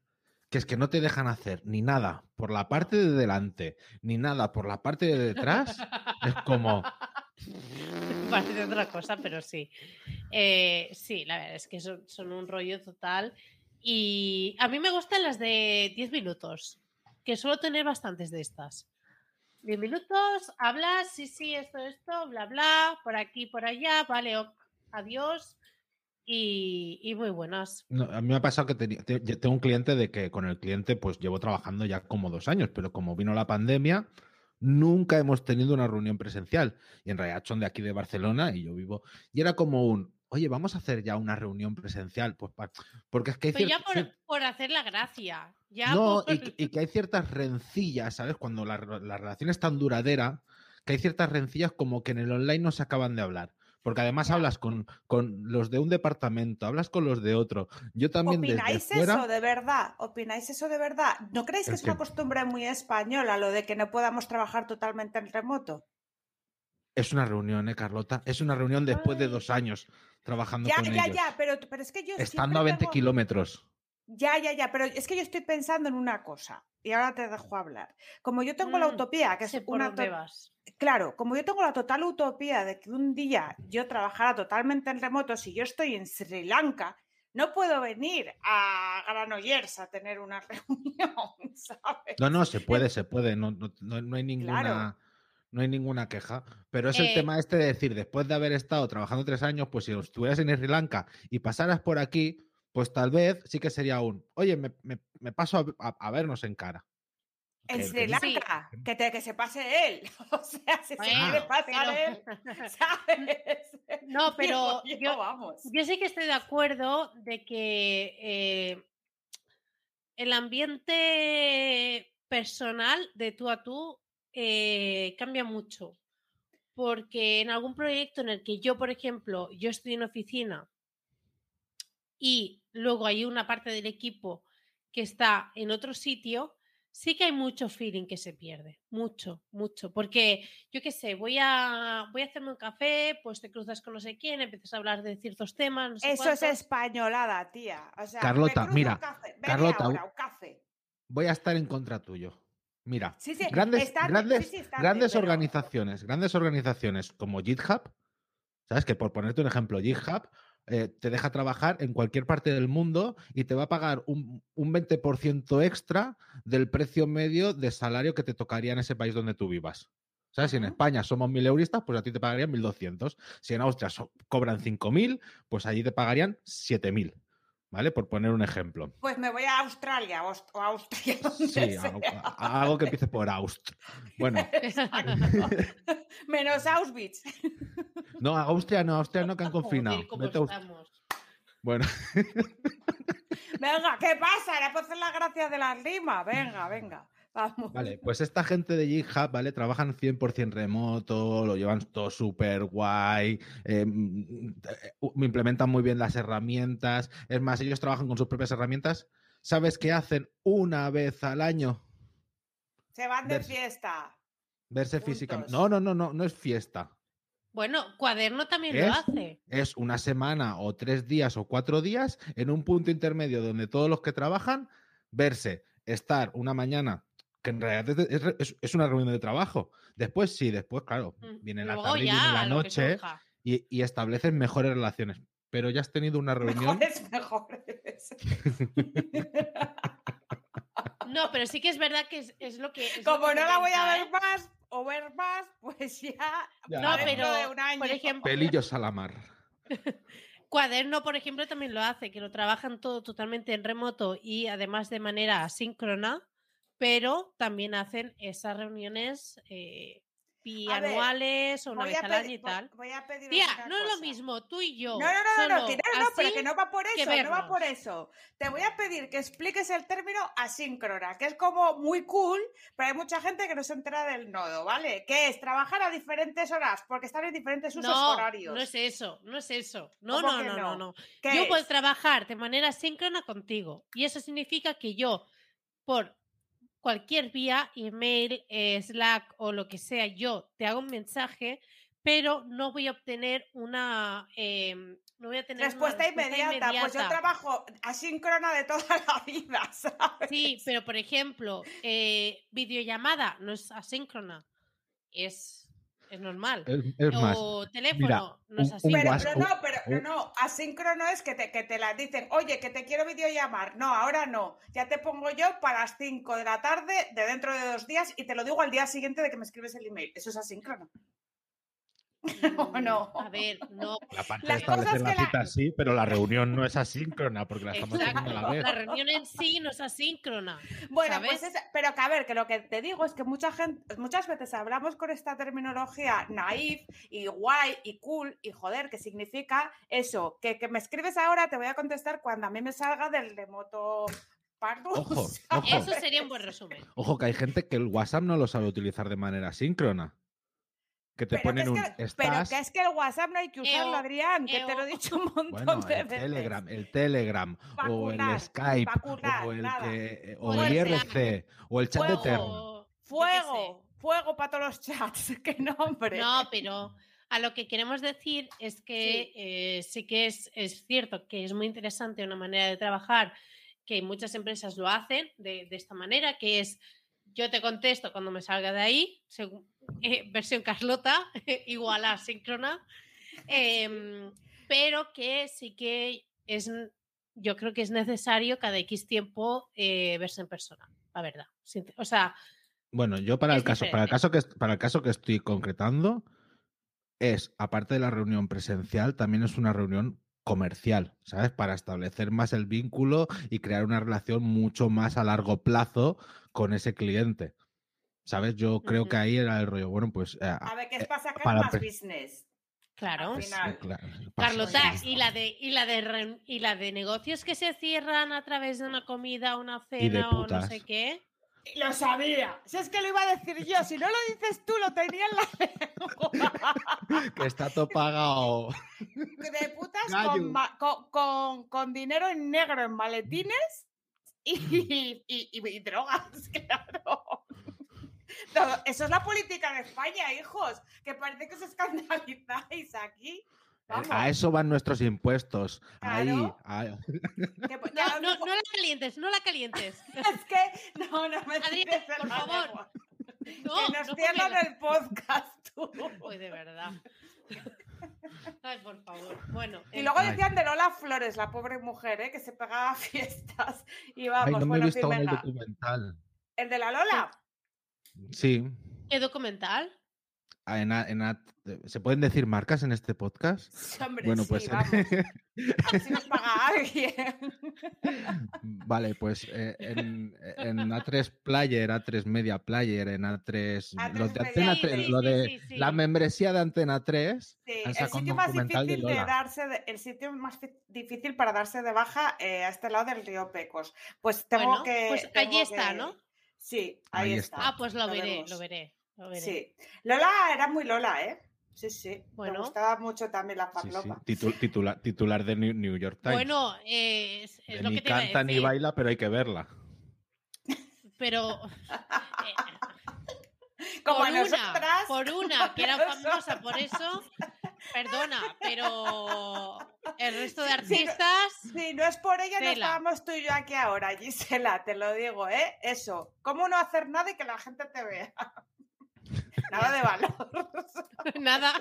que es que no te dejan hacer ni nada por la parte de delante, ni nada por la parte de detrás, es como... <laughs> Parece otra cosa, pero sí. Eh, sí, la verdad es que son, son un rollo total. Y a mí me gustan las de 10 minutos, que suelo tener bastantes de estas. 10 minutos, hablas, sí, sí, esto, esto, bla, bla, por aquí, por allá, vale, adiós. Y, muy buenas. a mí me ha pasado que tengo un cliente de que con el cliente pues llevo trabajando ya como dos años, pero como vino la pandemia, nunca hemos tenido una reunión presencial. Y en realidad son de aquí de Barcelona y yo vivo. Y era como un, oye, vamos a hacer ya una reunión presencial, pues porque es que hay pues ya por, hacer la gracia. Ya no, y, que hay ciertas rencillas, ¿sabes? Cuando la, relación es tan duradera, que hay ciertas rencillas como que en el online no se acaban de hablar. Porque además hablas con, con, los de un departamento, hablas con los de otro. Yo también ¿Opináis eso de verdad? ¿Opináis eso de verdad? ¿No creéis que es, una costumbre muy española lo de que no podamos trabajar totalmente en remoto? Es una reunión, ¿eh, Carlota? Es una reunión después de dos años trabajando ya, con ya, Ya, ya, pero, pero es que yo. Estando a 20 kilómetros. Ya, ya, ya, pero es que yo estoy pensando en una cosa y ahora te dejo hablar. Como yo tengo la mm, utopía, que es una. Claro, como yo tengo la total utopía de que un día yo trabajara totalmente en remoto, si yo estoy en Sri Lanka, no puedo venir a Granollers a tener una <laughs> reunión, ¿sabes? No, no, se puede, se puede, no, no, no hay ninguna no hay ninguna queja. Pero es el eh, tema este de decir, después de haber estado trabajando tres años, pues si estuvieras en Sri Lanka y pasaras por aquí, pues tal vez sí que sería un, oye, me, paso a, vernos en cara. En Sri Lanka, que, que, se pase él. <laughs> O sea, si se quiere pasar él, <laughs> ¿sabes? <laughs> No, pero yo, vamos. yo sí que estoy de acuerdo de que eh, el ambiente personal de tú a tú eh, cambia mucho. Porque en algún proyecto en el que yo, por ejemplo, yo estoy en oficina y luego hay una parte del equipo que está en otro sitio, sí que hay mucho feeling que se pierde, mucho, mucho, porque yo qué sé, voy a voy a hacerme un café, pues te cruzas con no sé quién, empiezas a hablar de ciertos temas. Eso es españolada, tía. Carlota, mira, Carlota, voy a estar en contra tuyo. Mira, grandes, grandes, organizaciones, grandes organizaciones como GitHub, ¿sabes? Que por ponerte un ejemplo, GitHub eh, te deja trabajar en cualquier parte del mundo y te va a pagar un, un 20% extra del precio medio de salario que te tocaría en ese país donde tú vivas. ¿Sabes? Si en España somos mil euristas, pues a ti te pagarían 1.200. Si en Austria cobran 5.000, pues allí te pagarían 7.000. ¿Vale? Por poner un ejemplo. Pues me voy a Australia o Austria. <laughs> Sí, algo que empiece por Aust. <laughs> Bueno. <laughs> Menos Auschwitz. No, Austria no, Austria no que han confinado. Bueno. <laughs> venga, ¿qué pasa? Era por hacer la gracia de la rima. Venga, venga. Vale, pues esta gente de GitHub, ¿vale? Trabajan 100% remoto, lo llevan todo súper guay, eh, implementan muy bien las herramientas. Es más, ellos trabajan con sus propias herramientas. ¿Sabes qué hacen una vez al año? Se van de fiesta. Verse físicamente. No, no, no, no, no es fiesta. Bueno, cuaderno también lo hace. Es una semana o tres días o cuatro días en un punto intermedio donde todos los que trabajan verse, estar una mañana que en realidad es, una reunión de trabajo. Después sí, después, claro, mm, viene la tarde, viene la noche y, y establecen mejores relaciones. Pero ya has tenido una <laughs> reunión. Mejores, mejores. <laughs> no, pero sí que es verdad que es, lo que. Como no la voy a ver ¿eh? más o ver más, pues ya. No, pero. De un año. Por ejemplo. Pelillos a la mar. <laughs> Cuaderno, por ejemplo, también lo hace, que lo trabajan todo totalmente en remoto y además de manera asíncrona pero también hacen esas reuniones. Eh, bianuales o una vez al año y tal. Voy a pedir Tía, no es lo mismo, tú y yo. No, no, no, no, no, no, pero que no va por eso, no va por eso. Te voy a pedir que expliques el término asíncrona, que es como muy cool, pero hay mucha gente que no se entera del nodo, ¿vale? Que es trabajar a diferentes horas porque están en diferentes usos horarios. No es eso, no es eso. No, no, no, no, no. Yo puedo trabajar de manera síncrona contigo y eso significa que yo por cualquier vía, email, eh, Slack o lo que sea, yo te hago un mensaje, pero no voy a obtener una, em, no voy a tener respuesta, inmediata. Pues yo trabajo asíncrona de toda <laughs> la vida, ¿sabes? Sí, pero por ejemplo, eh, videollamada no es asíncrona, es es normal. o teléfono, no es así. pero, no, pero, no, asíncrono es que te, que te la dicen, oye, que te quiero videollamar. No, ahora no. Ya te pongo yo para las 5 de la tarde de dentro de dos días y te lo digo al día siguiente de que me escribes el email. Eso es asíncrono. <laughs> no? A ver, no. La parte de establecer la cita sí, pero la reunión no es asíncrona porque la estamos haciendo a la vez. La reunión en sí no es asíncrona. Bueno, pues es, pero que a ver, que lo que te digo es que mucha gente, muchas veces hablamos con esta terminología naif y guay y cool y joder, que significa eso, que, que me escribes ahora, te voy a contestar cuando a mí me salga del remoto Pardo, <laughs> ojo, Eso sería un buen resumen. Ojo, que hay gente que el WhatsApp no lo sabe utilizar de manera síncrona que te ponen un Pero que es que el WhatsApp no hay que usarlo, Adrián, que te lo he dicho un montón de el Telegram, el Telegram, o el Skype, o el, que, o el IRC, o el chat de Telegram. Fuego, fuego para todos los chats, <laughs> qué nombre. No, pero a lo que queremos decir es que sí, eh, sí que es, es, cierto que es muy interesante una manera de trabajar que muchas empresas lo hacen de, de esta manera, que es yo te contesto cuando me salga de ahí, eh, versión Carlota, <laughs> igual a síncrona, <laughs> em, pero que sí que es, yo creo que es necesario cada X tiempo eh, verse en persona, la verdad. O sea... Bueno, yo para el, caso, para, el caso que, para el caso que estoy concretando, es, aparte de la reunión presencial, también es una reunión comercial, ¿sabes? Para establecer más el vínculo y crear una relación mucho más a largo plazo con ese cliente. ¿Sabes? Yo creo que ahí era el rollo. Bueno, pues. Eh, a ver, ¿qué es para sacar más business? Claro. Carlota, ¿y la, de, y, la de, ¿y la de negocios que se cierran a través de una comida, una cena o no sé qué? Lo sabía. Si es que lo iba a decir yo, si no lo dices tú, lo tenía en la <laughs> Que está todo pagado. De putas con, con, con, dinero en negro en maletines <laughs> y, y, y drogas, <laughs> claro eso es la política de España, hijos, que parece que os escandalizáis aquí. A eso van nuestros impuestos. Ahí. <laughs> no, no, la calientes, no la calientes. es que, no, no me Adrián, por favor. No, que nos cierran el podcast. Uy, de verdad. Ay, por favor. Bueno. Y luego decían de Lola Flores, la pobre mujer, ¿eh? que se pegaba a <laughs> fiestas. Y vamos, no me he visto el documental. ¿El de la Lola? Sí. ¿Qué documental? Ah, ¿Se pueden decir marcas en este podcast? Hombre, bueno, pues. <laughs> Así nos paga alguien. <laughs> Vale, pues eh, en, <laughs> en, A3 Player, A3 Media Player, en A3. lo de, Antena 3, lo de la membresía de Antena 3. el sitio más difícil de, darse, el sitio más difícil para darse de baja eh, a este lado del río Pecos. Pues tengo que. Pues allí está, ¿no? Sí, ahí, está. Ah, pues lo, veré, lo veré, Sí. Lola era muy Lola, ¿eh? Sí, sí. Bueno. Me gustaba mucho también la farlopa. titular, de New York Times. Bueno, es, lo ni que te canta ni baila, pero hay que verla. Pero. <laughs> Como por una, por una, que era famosa por eso, perdona, pero el resto de artistas. Si no, es por ella, no estábamos tú y yo aquí ahora, Gisela, te lo digo, ¿eh? Eso. ¿Cómo no hacer nada y que la gente te vea? Nada de valor. <laughs> nada.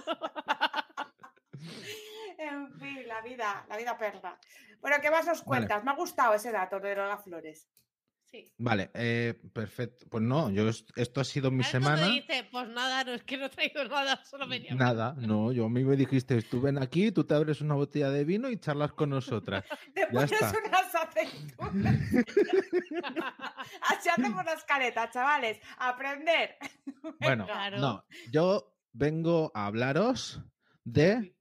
en fin, la vida, la vida perra. Bueno, ¿qué más os cuentas? Me ha gustado ese dato de Lola Flores. Vale, eh, perfecto. Pues no, yo esto ha sido mi semana. dice, pues nada, no es que no traigo nada, solo venía. Nada, no, yo a mí me dijiste, tú ven aquí, tú te abres una botella de vino y charlas con nosotras. <laughs> <laughs> Te pones unas aceitunas. Así hacemos las caretas, chavales. Aprender. <laughs> Bueno, no, yo vengo a hablaros de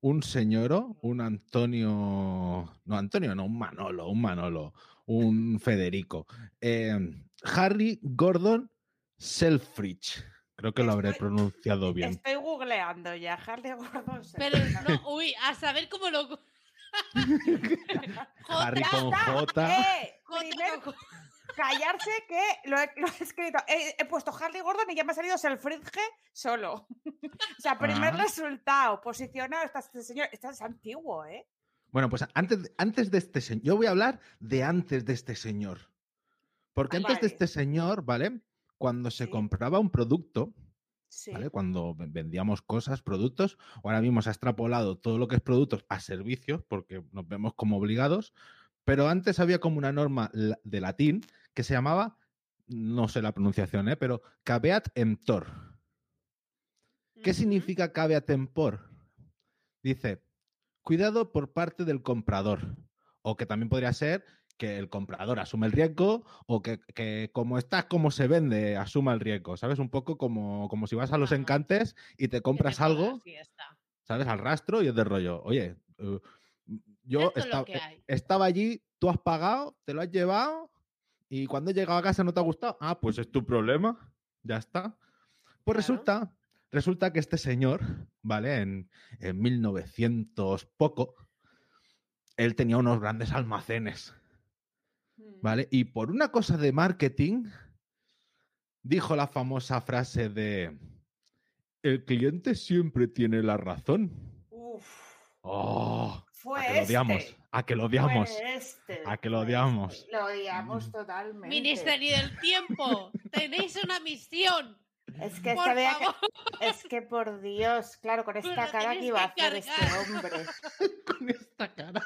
un señor, un Antonio, no Antonio, no, un Manolo, un Manolo, un Federico. Eh, Harry Gordon Selfridge. Creo que lo habré pronunciado <laughs> bien. Estoy googleando ya, Harry Gordon Pero no, uy, a saber cómo lo. <laughs> Harry con J. Eh, callarse que lo he, escrito. He, puesto Harry Gordon y ya me ha salido Selfridge solo. <laughs> o sea, primer ah. resultado, posicionado. Este señor, este es antiguo, ¿eh? Bueno, pues antes, antes de este señor, yo voy a hablar de antes de este señor. Porque antes de este señor, ¿vale? Cuando se compraba un producto, ¿vale? Cuando vendíamos cosas, productos, ahora mismo se ha extrapolado todo lo que es productos a servicios, porque nos vemos como obligados, pero antes había como una norma de latín que se llamaba, no sé la pronunciación, ¿eh? pero caveat emptor. ¿Qué significa caveat emptor? Dice, cuidado por parte del comprador. O que también podría ser que el comprador asume el riesgo o que, como estás, como se vende, asuma el riesgo. ¿Sabes? Un poco como, como si vas a los encantes y te compras algo, ¿sabes? Al rastro y es de rollo. Oye, eh, yo eh, estaba allí, tú has pagado, te lo has llevado y cuando he llegado a casa no te ha gustado. Ah, pues es tu problema. Ya está. Pues resulta Resulta que este señor, ¿vale? En, 1900 poco, él tenía unos grandes almacenes, mm. ¿vale? Y por una cosa de marketing, dijo la famosa frase de, el cliente siempre tiene la razón. Uf. Oh, fue a que lo odiamos, este. a que lo odiamos, este. a que lo odiamos. Este. Lo odiamos totalmente. Ministerio del Tiempo, tenéis una misión. Es que, es que por Dios, claro, con esta cara que iba a hacer este hombre. <laughs> con esta cara.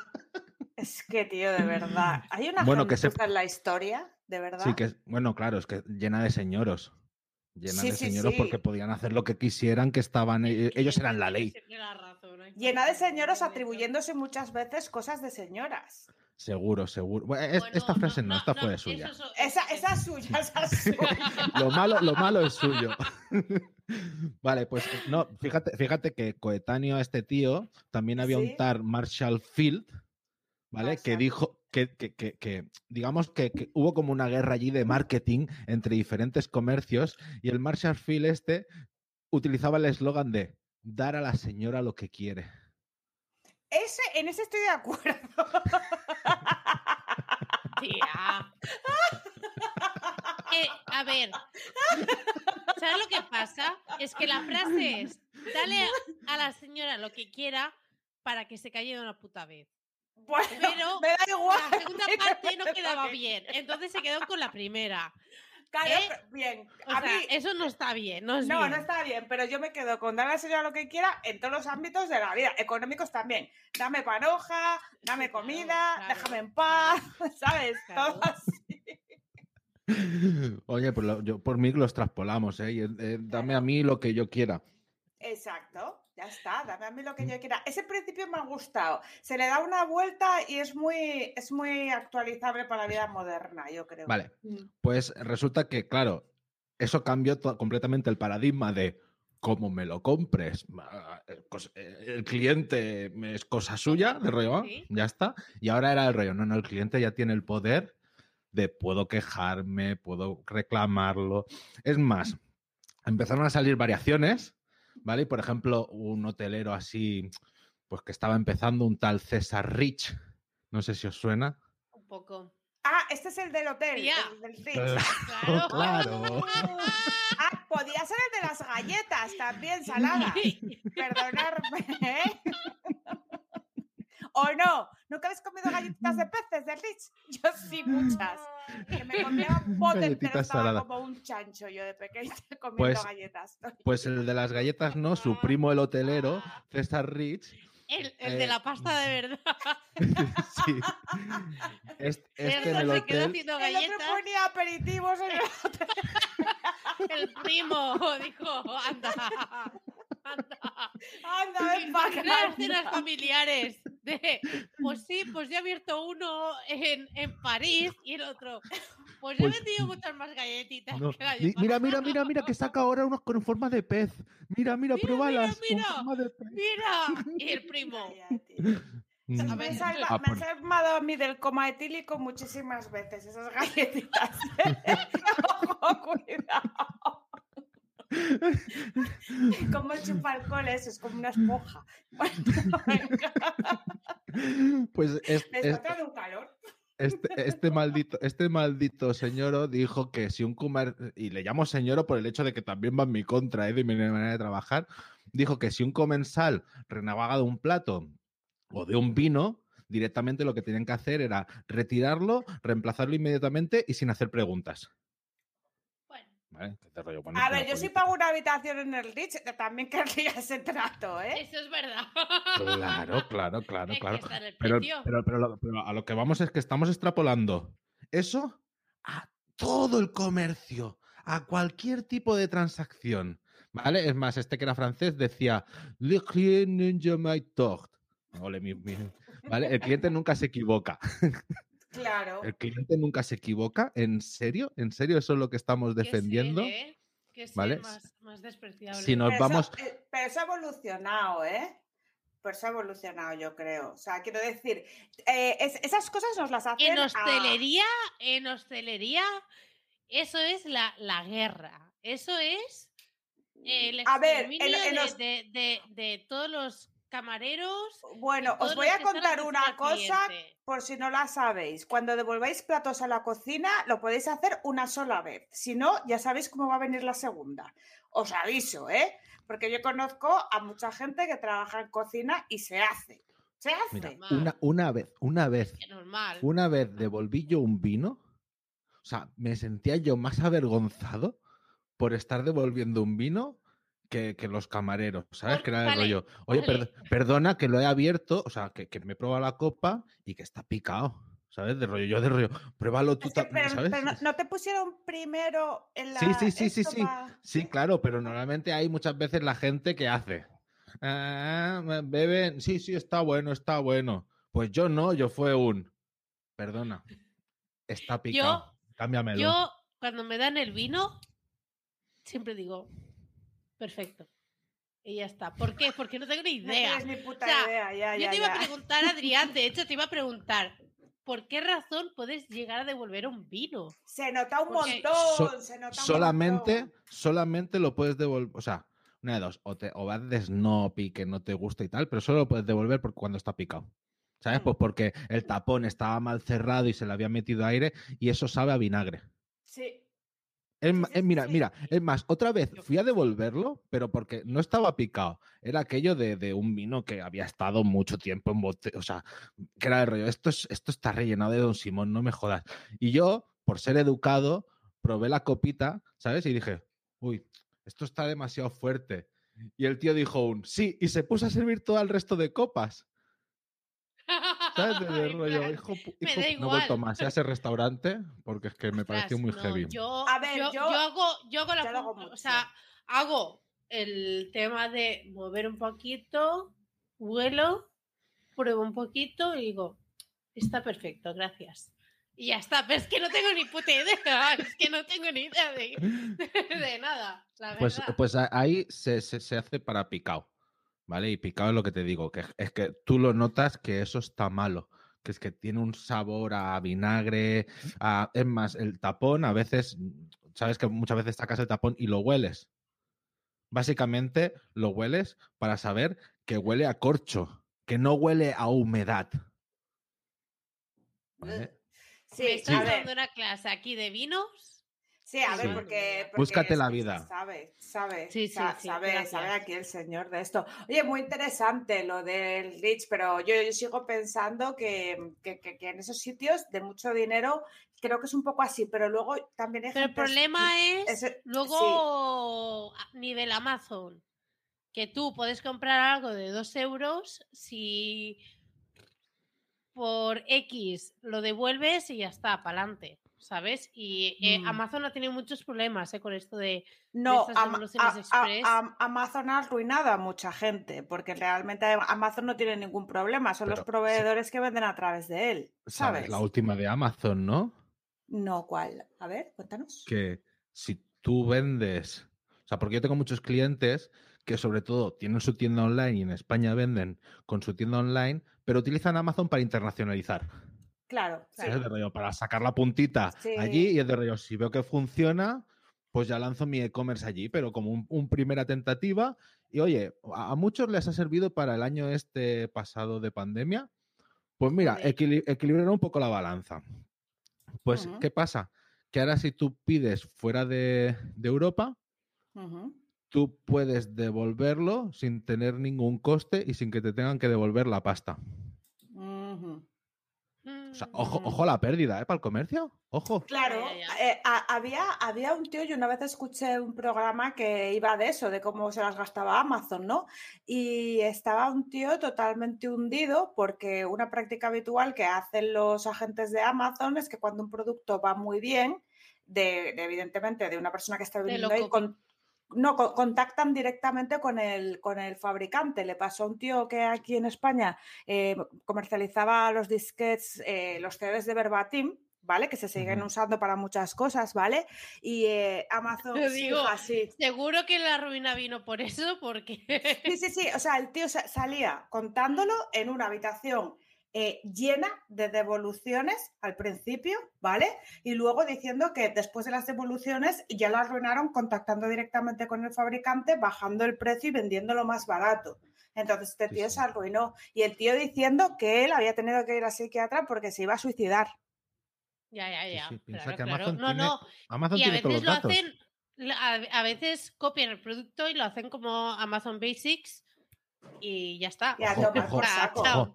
Es que, tío, de verdad. ¿Hay una bueno, que se... en la historia? ¿De verdad? Sí, que bueno, claro, es que llena de señoros. Llena de señoros porque podían hacer lo que quisieran, que estaban. Eh, ellos eran la ley. Llena de señoros atribuyéndose muchas veces cosas de señoras. Seguro, seguro. esta frase no, esta fue suya. esa, esa, es suya, esa es <laughs> suya. lo, malo, lo malo es suyo. <laughs> vale, pues no, fíjate, fíjate que coetáneo a este tío también había un tal Marshall Field, ¿vale? Que dijo que, que, que, digamos que, hubo como una guerra allí de marketing entre diferentes comercios y el Marshall Field este utilizaba el eslogan de dar a la señora lo que quiere. Ese, en ese estoy de acuerdo. <laughs> Tía. Eh, a ver, ¿sabes lo que pasa? Es que la frase es, dale a la señora lo que quiera para que se calle de una puta vez. pero me da igual. la segunda <laughs> parte no quedaba bien, entonces se quedó con la primera. Claro, ¿Eh? bien. a mí, eso no está bien. No, no, no, está bien, pero yo me quedo con darle a la señora lo que quiera en todos los ámbitos de la vida, económicos también. Dame panoja, dame comida, déjame en paz, <laughs> ¿sabes? Todo así. Oye, por, yo, por mí los traspolamos, ¿eh? ¿eh? Dame a mí lo que yo quiera. Exacto. Ya está, dame a mí lo que yo quiera. Ese principio me ha gustado. Se le da una vuelta y es muy, es muy actualizable para la vida moderna, yo creo. Vale. Mm. Pues resulta que, claro, eso cambió completamente el paradigma de cómo me lo compres. Eh, eh, el cliente es cosa suya, de rollo, ya está. Y ahora era el rollo, no, no, el cliente ya tiene el poder de puedo quejarme, puedo reclamarlo. Es más, empezaron a salir variaciones ¿vale? Y por ejemplo, un hotelero así, pues que estaba empezando, un tal César Rich, no sé si os suena. Un poco. Ah, este es el del hotel, el del Rich. Claro, claro. Ah, podía ser el de las galletas también, <laughs> saladas. Perdonadme, ¿eh? <laughs> ¿O no? ¿Nunca habéis comido galletitas de <laughs> peces de Rich? <laughs> Yo sí, muchas. Que me <laughs> comía un pote estaba como un chancho yo de pequeña comiendo pues, galletas. Pues el de las galletas no, su primo el hotelero, César Rich, El, el de Eh, la pasta de verdad. sí. Este, este en el se quedó hotel. haciendo El otro galletas. ponía aperitivos en el El primo dijo, anda, anda. Anda, ven pa' acá, Las cenas familiares de, pues sí, pues yo he abierto uno en, en París y el otro, pues yo he Pues, vendido muchas más galletitas No, que Mira, mira, pasado". mira, mira, que saca ahora unos con forma de pez. Mira, mira, Mira, pruébalas. mira, con forma de pez. Mira, y el <laughs> primo. Mm. Me han salva- Ah, me han salvado a mí del coma etílico muchísimas veces esas galletitas. <laughs> <laughs> Ojo, cuidado. <laughs> Como chupa alcohol eso, es como una esponja. <laughs> Pues es- me es- está un calor. este, este maldito, este maldito señoro dijo que si un comer y le llamo señoro por el hecho de que también va en mi contra ¿eh? de mi manera de trabajar, dijo que si un comensal renegaba de un plato o de un vino, directamente lo que tenían que hacer era retirarlo, reemplazarlo inmediatamente y sin hacer preguntas. Te rollo, bueno, A ver, yo si política. pago una habitación en el Rich, también <laughs> querría ese trato, ¿eh? eso es verdad. Claro, claro, claro, claro. Pero, pero, pero pero a lo que vamos es que estamos extrapolando eso a todo el comercio, a cualquier tipo de transacción. ¿Vale? Es más, este que era francés decía Le client. Ole, mi- mi- ¿Vale? El cliente nunca se equivoca. <laughs> Claro. El cliente nunca se equivoca. ¿En serio? ¿En serio eso es lo que estamos ser, defendiendo? ¿eh? Qué ser ¿Vale? más, más despreciable. Si nos Pero vamos. Eso, eh, pero eso ha evolucionado, ¿eh? Pero eso ha evolucionado, yo creo. O sea, quiero decir, eh, es- esas cosas nos las hacen. En a- hostelería, en hostelería, eso es la, la guerra. Eso es el A ver, en- exterminio en de, los- de- de- de todos los camareros. Bueno, os voy a contar una cosa cliente. por si no la sabéis. Cuando devolváis platos a la cocina, lo podéis hacer una sola vez. Si no, ya sabéis cómo va a venir la segunda. Os aviso, ¿eh? Porque yo conozco a mucha gente que trabaja en cocina y se hace. Se hace. Mira, una, una vez, una vez normal. Una vez devolví yo un vino, o sea, me sentía yo más avergonzado por estar devolviendo un vino que, que los camareros, ¿sabes? Por- que era el vale, rollo. Oye, vale. perdona que lo he abierto, o sea, que, que me he probado la copa y que está picado, ¿sabes? De rollo, yo de rollo, pruébalo tú también, ¿sabes? pero no, ¿no te pusieron primero en la. Sí, sí, sí, sí, sí. Sí, claro, pero normalmente hay muchas veces la gente que hace. "Ah, beben, sí, sí, está bueno, está bueno. Pues yo no, yo fue un. Perdona, está picado. Cámbiamelo. Yo, cuando me dan el vino, siempre digo, perfecto. Y ya está. ¿Por qué? Porque no tengo ni <laughs> No idea. tienes ni puta O sea, idea, ya, Yo ya, te iba ya. a preguntar, Adrián, de hecho <laughs> te iba a preguntar, ¿por qué razón puedes llegar a devolver un vino? Se nota un Porque- montón, So- se nota un solamente, montón. solamente lo puedes devolver. O sea, una de dos. O, te, o vas de snob y que no te gusta y tal, pero solo lo puedes devolver por cuando está picado. ¿Sabes? Mm. Pues porque el tapón estaba mal cerrado y se le había metido aire y eso sabe a vinagre. Sí. Es ma- eh, mira, mira, es más, otra vez fui a devolverlo, pero porque no estaba picado. Era aquello de, de un vino que había estado mucho tiempo en bote, o sea, que era el rollo, esto, es, esto está rellenado de Don Simón, no me jodas. Y yo, por ser educado, probé la copita, ¿sabes? Y dije, uy, esto está demasiado fuerte. Y el tío dijo un, sí, y se puso a servir todo el resto de copas. ¿Sabes? De- <laughs> rollo, plan, hijo, no igual. más a ese restaurante porque es que me Ostras, pareció muy no, heavy. Yo, A ver, yo, yo- yo hago, yo hago la hago o sea, hago el tema de mover un poquito, vuelo, pruebo un poquito y digo, está perfecto, gracias. Y ya está, pero es que no tengo ni puta idea, <laughs> es que no tengo ni idea de, <laughs> de nada, la Pues, pues ahí se, se- se hace para picado, ¿vale? Y picado es lo que te digo, que es que tú lo notas que eso está malo, que es que tiene un sabor a vinagre, a- es más, el tapón a veces, sabes que muchas veces sacas el tapón y lo hueles. Básicamente lo hueles para saber que huele a corcho, que no huele a humedad. ¿Vale? Sí, Me estás dando una clase aquí de vinos. Sí, a ver, Sí. porque, porque Búscate es la vida. Sabe, sabe, Sí, sí, sa- sí, sabe, sabe aquí el señor de esto. Oye, muy interesante lo del Rich, pero yo, yo sigo pensando que, que- que- que en esos sitios de mucho dinero creo que es un poco así, pero luego también hay Pero el problema es ese- luego a nivel Amazon, que tú puedes comprar algo de 2 euros si por X lo devuelves y ya está, para adelante. ¿Sabes? Y eh, mm. Amazon ha tenido muchos problemas eh, con esto de. No, Amazon ha arruinado a mucha gente, porque realmente Amazon no tiene ningún problema, son los proveedores que venden a través de él. ¿Sabes? La última de Amazon, ¿no? No, ¿cuál? A ver, cuéntanos. Que si tú vendes. O sea, porque yo tengo muchos clientes que sobre todo tienen su tienda online y en España venden con su tienda online, pero utilizan Amazon para internacionalizar. Claro, claro. para sacar la puntita allí y es de rollo, si veo que funciona, pues ya lanzo mi e-commerce allí, pero como un, primera tentativa. Y oye, a, muchos les ha servido para el año este pasado de pandemia. Pues mira, equilibrar un poco la balanza. Pues, ¿qué pasa? Que ahora si tú pides fuera de, Europa, tú puedes devolverlo sin tener ningún coste y sin que te tengan que devolver la pasta ojo, ojo la pérdida, ¿eh? Para el comercio. Ojo. Claro, eh, había, había un tío, yo una vez escuché un programa que iba de eso, de cómo se las gastaba Amazon, ¿no? Y estaba un tío totalmente hundido porque una práctica habitual que hacen los agentes de Amazon es que cuando un producto va muy bien, de, evidentemente de una persona que está vendiendo ahí con no, contactan directamente con el, con el fabricante. Le pasó a un tío que aquí en España eh, comercializaba los disquets, eh, los CDs de Verbatim, ¿vale? Que se siguen usando para muchas cosas, ¿vale? Y eh, Amazon digo, así. Seguro que la ruina vino por eso, porque. Sí, sí, sí. O sea, el tío salía contándolo en una habitación eh, llena de devoluciones al principio, ¿vale? Y luego diciendo que después de las devoluciones ya lo arruinaron contactando directamente con el fabricante, bajando el precio y vendiéndolo más barato. Entonces este tío se arruinó. Y el tío diciendo que él había tenido que ir a psiquiatra porque se iba a suicidar. Ya, ya, ya. no, no. y a veces lo hacen, a, veces copian el producto y lo hacen como Amazon Basics y ya está. Ya, Ojo,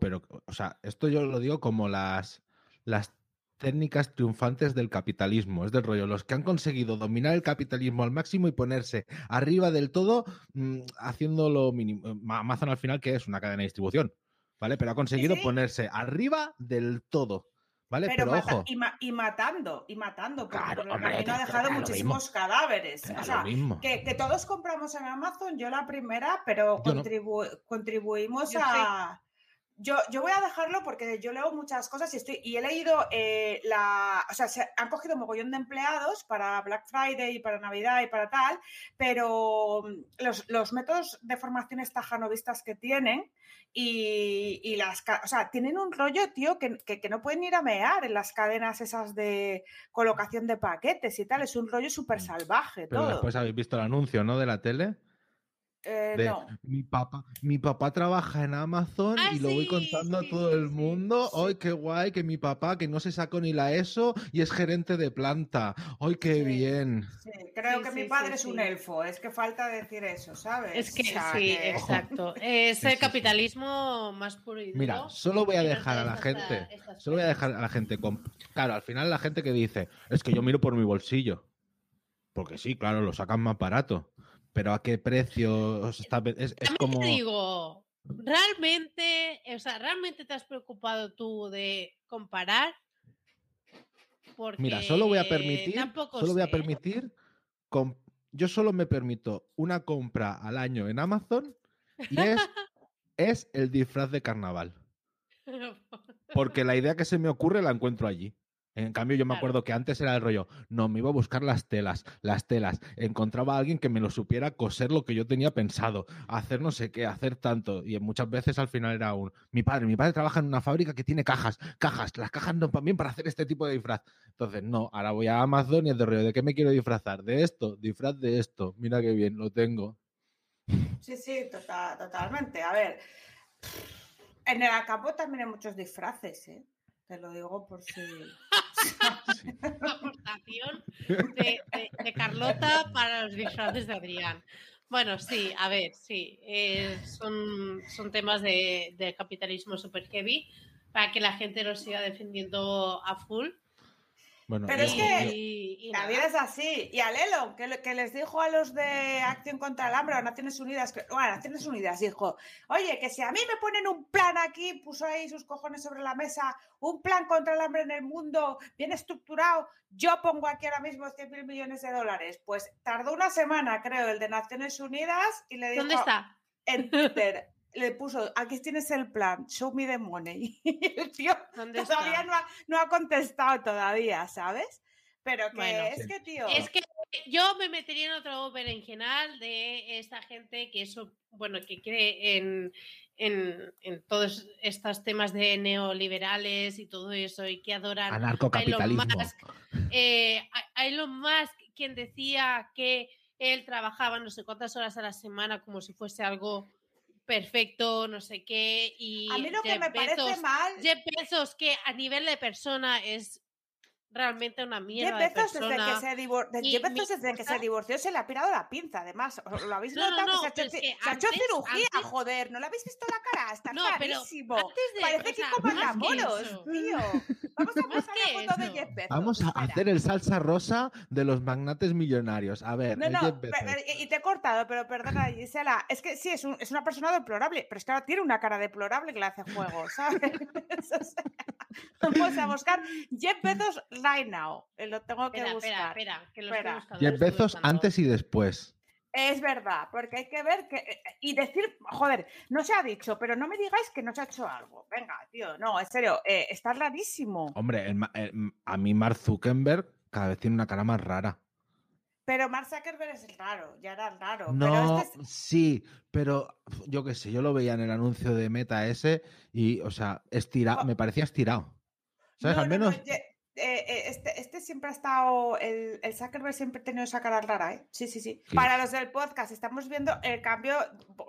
pero, o sea, esto yo lo digo como las, las técnicas triunfantes del capitalismo, es del rollo, los que han conseguido dominar el capitalismo al máximo y ponerse arriba del todo, mm, haciendo lo mínimo. Amazon al final, que es una cadena de distribución, ¿vale? Pero ha conseguido ponerse arriba del todo. ¿Vale? Pero, ojo. Y, matando, y matando, porque por el camino ha dejado muchísimos cadáveres. o sea, que, todos compramos en Amazon, yo la primera, pero contribuimos a, yo, yo, voy a dejarlo porque yo leo muchas cosas y, estoy, y he leído eh, la. O sea, se han cogido mogollón de empleados para Black Friday y para Navidad y para tal, pero mm, los, los métodos de formación estajanovistas que tienen y, y, las. O sea, tienen un rollo, tío, que, que, no pueden ir a mear en las cadenas esas de colocación de paquetes y tal. Es un rollo súper mm. salvaje. Pero después habéis visto el anuncio, ¿no? De la tele. Eh, mi papá, mi papá trabaja en Amazon y lo voy contando a todo el mundo. ¡Ay, qué guay! Que mi papá, que no se sacó ni la ESO y es gerente de planta. ¡Ay, qué bien! creo que mi padre es un elfo. Es que falta decir eso, ¿sabes? Es que sí, exacto. <laughs> Es el capitalismo más puro y duro. Mira, solo voy a dejar a la gente, solo voy a dejar a la gente con... Claro, al final la gente que dice, es que yo miro por mi bolsillo. Porque sí, claro, lo sacan más barato pero ¿a qué precio está? Es, como... Te digo, ¿realmente, o sea, ¿realmente te has preocupado tú de comparar? Porque Mira, solo voy a permitir, solo voy a permitir, yo solo me permito una compra al año en Amazon y es, <laughs> es el disfraz de carnaval. Porque la idea que se me ocurre la encuentro allí. En cambio, yo me acuerdo que antes era el rollo, no, me iba a buscar las telas, las telas, encontraba a alguien que me lo supiera coser lo que yo tenía pensado, hacer no sé qué, hacer tanto, y muchas veces al final era un, mi padre, mi padre trabaja en una fábrica que tiene cajas, cajas, las cajas no también para hacer este tipo de disfraz. Entonces, no, ahora voy a Amazon y es de rollo, ¿de qué me quiero disfrazar? De esto, disfraz de esto, mira qué bien, lo tengo. Sí, sí, tota-, totalmente. A ver, en el acabo también hay muchos disfraces, ¿eh? Te lo digo por si. <laughs> <laughs> Aportación de, Carlota para los disfraces de Adrián. Bueno, sí, a ver, sí. Eh, son, son temas de, capitalismo super heavy para que la gente lo siga defendiendo a full. Pero es que también es así. Y al Elon, que, que, les dijo a los de Acción contra el Hambre, a Naciones Unidas, que, bueno, Naciones Unidas dijo, oye, que si a mí me ponen un plan aquí, puso ahí sus cojones sobre la mesa, un plan contra el hambre en el mundo, bien estructurado, yo pongo aquí ahora mismo 100 mil millones de dólares. Pues tardó una semana, creo, el de Naciones Unidas y le dijo... ¿Dónde está? En Twitter. Le puso, aquí tienes el plan, show me the money. <laughs> Y el tío todavía no ha, no ha, contestado todavía, ¿sabes? Pero que es que, tío... Es que yo me metería en otro general de esta gente que eso, bueno, que cree en, en, en, todos estos temas de neoliberales y todo eso y que adoran Anarcocapitalismo. a Elon Musk. Eh, a Elon Musk, quien decía que él trabajaba no sé cuántas horas a la semana como si fuese algo perfecto, no sé qué. Y a mí lo que me parece mal. Jeff Bezos, que a nivel de persona es realmente una mierda. Jeff Bezos, desde, que se, divor... desde que se divorció, se le ha pirado la pinza, además. ¿Lo habéis notado? se ha hecho, se ha hecho cirugía, joder. ¿No le habéis visto la cara? Está no, clarísimo. De, Parece que como enamoros, tío. Vamos a <laughs> pasar la foto de Jeff Bezos. Vamos a hacer el salsa rosa de los magnates millonarios. A ver, no, no, y te he cortado, pero perdona, Gisela. Es que sí, es, un, es una persona deplorable, pero es que ahora tiene una cara deplorable que le hace juego, ¿sabes? <laughs> Vamos a buscar Jeff Bezos right now. Eh, lo tengo que buscar. Espera, espera, que lo espera. Jeff Bezos antes y después. Es verdad, porque hay que ver que. Eh, y decir, joder, no se ha dicho, pero no me digáis que no se ha hecho algo. Venga, tío, no, en serio, eh, está rarísimo. Hombre, a mí Mark Zuckerberg cada vez tiene una cara más rara. Pero Mark Zuckerberg es raro, ya era raro. No, este sí, pero yo qué sé, yo lo veía en el anuncio de Meta ese y, o sea, estirado, me parecía estirado. ¿Sabes? Al menos. Eh, eh, este, este, siempre ha estado, el, el Zuckerberg siempre ha tenido esa cara rara, ¿eh? Sí, sí, sí, Para los del podcast, estamos viendo el cambio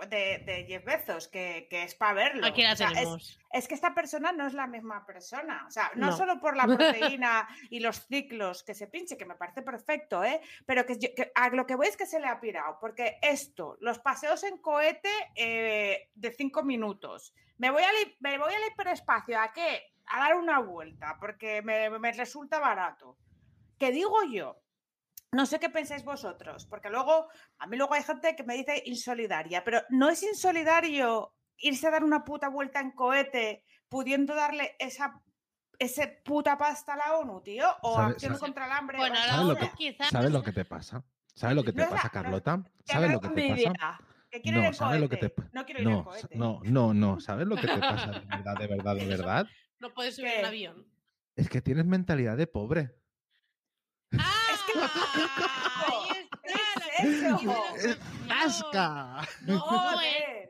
de, de Jeff Bezos, que, que es para verlo. Aquí la tenemos. Es, que esta persona no es la misma persona. O sea, no, solo por la <laughs> proteína y los ciclos que se pinche, que me parece perfecto, ¿eh? Pero que, a lo que voy es que se le ha pirado, porque esto, los paseos en cohete eh, de cinco minutos, me voy, a me voy al hiperespacio, ¿a qué? A dar una vuelta porque me, resulta barato. ¿Qué digo yo? No sé qué pensáis vosotros, porque luego, a mí luego hay gente que me dice insolidaria, pero ¿no es insolidario irse a dar una puta vuelta en cohete pudiendo darle esa ese puta pasta a la ONU, tío? O acción contra el hambre. Bueno, ¿Sabes, lo que, ¿Sabes lo que te pasa? ¿Sabes lo que te pasa, Carlota? ¿Sabes lo que te pasa? no, ¿sabes lo que te No quiero ir no, cohete. No, no, no. ¿Sabes lo que te pasa de verdad, de verdad, de verdad? No puedes subir un avión. Es que tienes mentalidad de pobre. ¡Ah! Es que ¡Asca! No, no,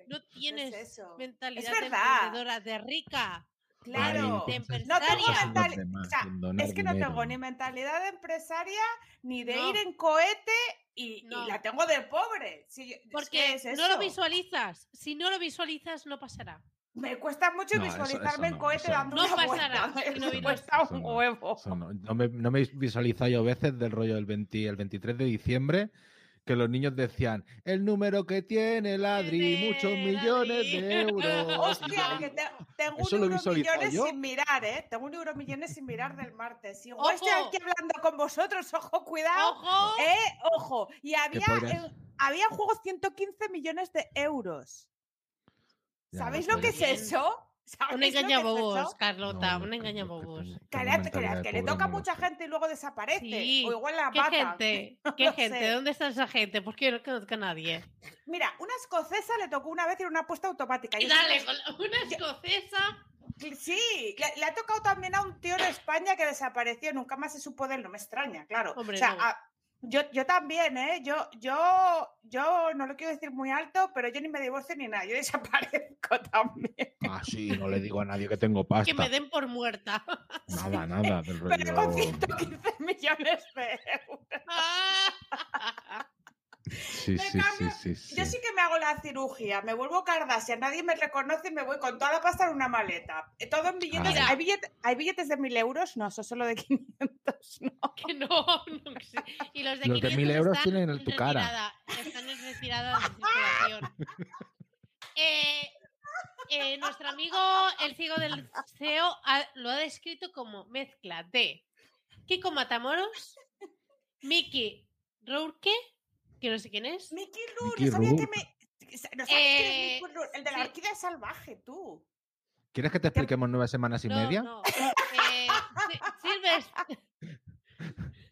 no tienes mentalidad de emprendedora, de rica. Claro, no tengo mentalidad, es que no tengo ni mentalidad de empresaria ni de ir en cohete y, la tengo de pobre. Porque no lo visualizas. Si no lo visualizas, no pasará. Me cuesta mucho visualizarme en cohete dando no una pasará, vuelta. me cuesta un huevo. No, me, no me he visualizado yo veces del rollo del 20, el 23 de diciembre que los niños decían, el número que tiene Ladri, muchos millones de <laughs> euros. Hostia, que tengo un euro millones sin mirar, ¿eh? Tengo un euro millones sin mirar del martes. Igual estoy aquí hablando con vosotros, ojo, cuidado. Ojo. ¿eh? Ojo. Y había, había juegos 115 millones de euros. ¿Sabéis lo que es eso? <laughs> Un engañabobos, Carlota, un engañabobos. Que, le toca a mucha gente y luego desaparece. o igual la ¿Qué gente? <laughs> ¿Qué gente? ¿Dónde está esa gente? Porque yo no conozco a nadie. Mira, una escocesa le tocó una vez ir una apuesta automática. Y dale, una escocesa. Sí, le, ha tocado también a un tío en España que desapareció, nunca más se supo de él, no me extraña, claro. o sea, yo, yo también, ¿eh? Yo, yo, yo no lo quiero decir muy alto, pero yo ni me divorcio ni nada, yo <laughs> desaparezco también. Ah, sí, no le digo a nadie que tengo pasta. Que me den por muerta. <laughs> Nada, nada. Pero con 115 millones de euros. <laughs> Sí, sí, sí, sí, Yo sí que me hago la cirugía, me vuelvo si nadie me reconoce y me voy con toda la pasta en una maleta. Todo en billetes. ¿Hay, billetes ¿Hay, billetes de mil euros? No, son solo de <laughs> 500. No. Que no, no Y los de, los de mil euros tienen en tu cara. Están en retirada de circulación. <laughs> Eh, eh, nuestro amigo, el ciego del CEO, lo ha descrito como mezcla de Kiko Matamoros, Miki Rourke, que no sé quién es. Miki Rourke, sabía que me... No eh, el de la orquídea salvaje, tú. ¿Quieres que te expliquemos nueve semanas y media? No. Eh,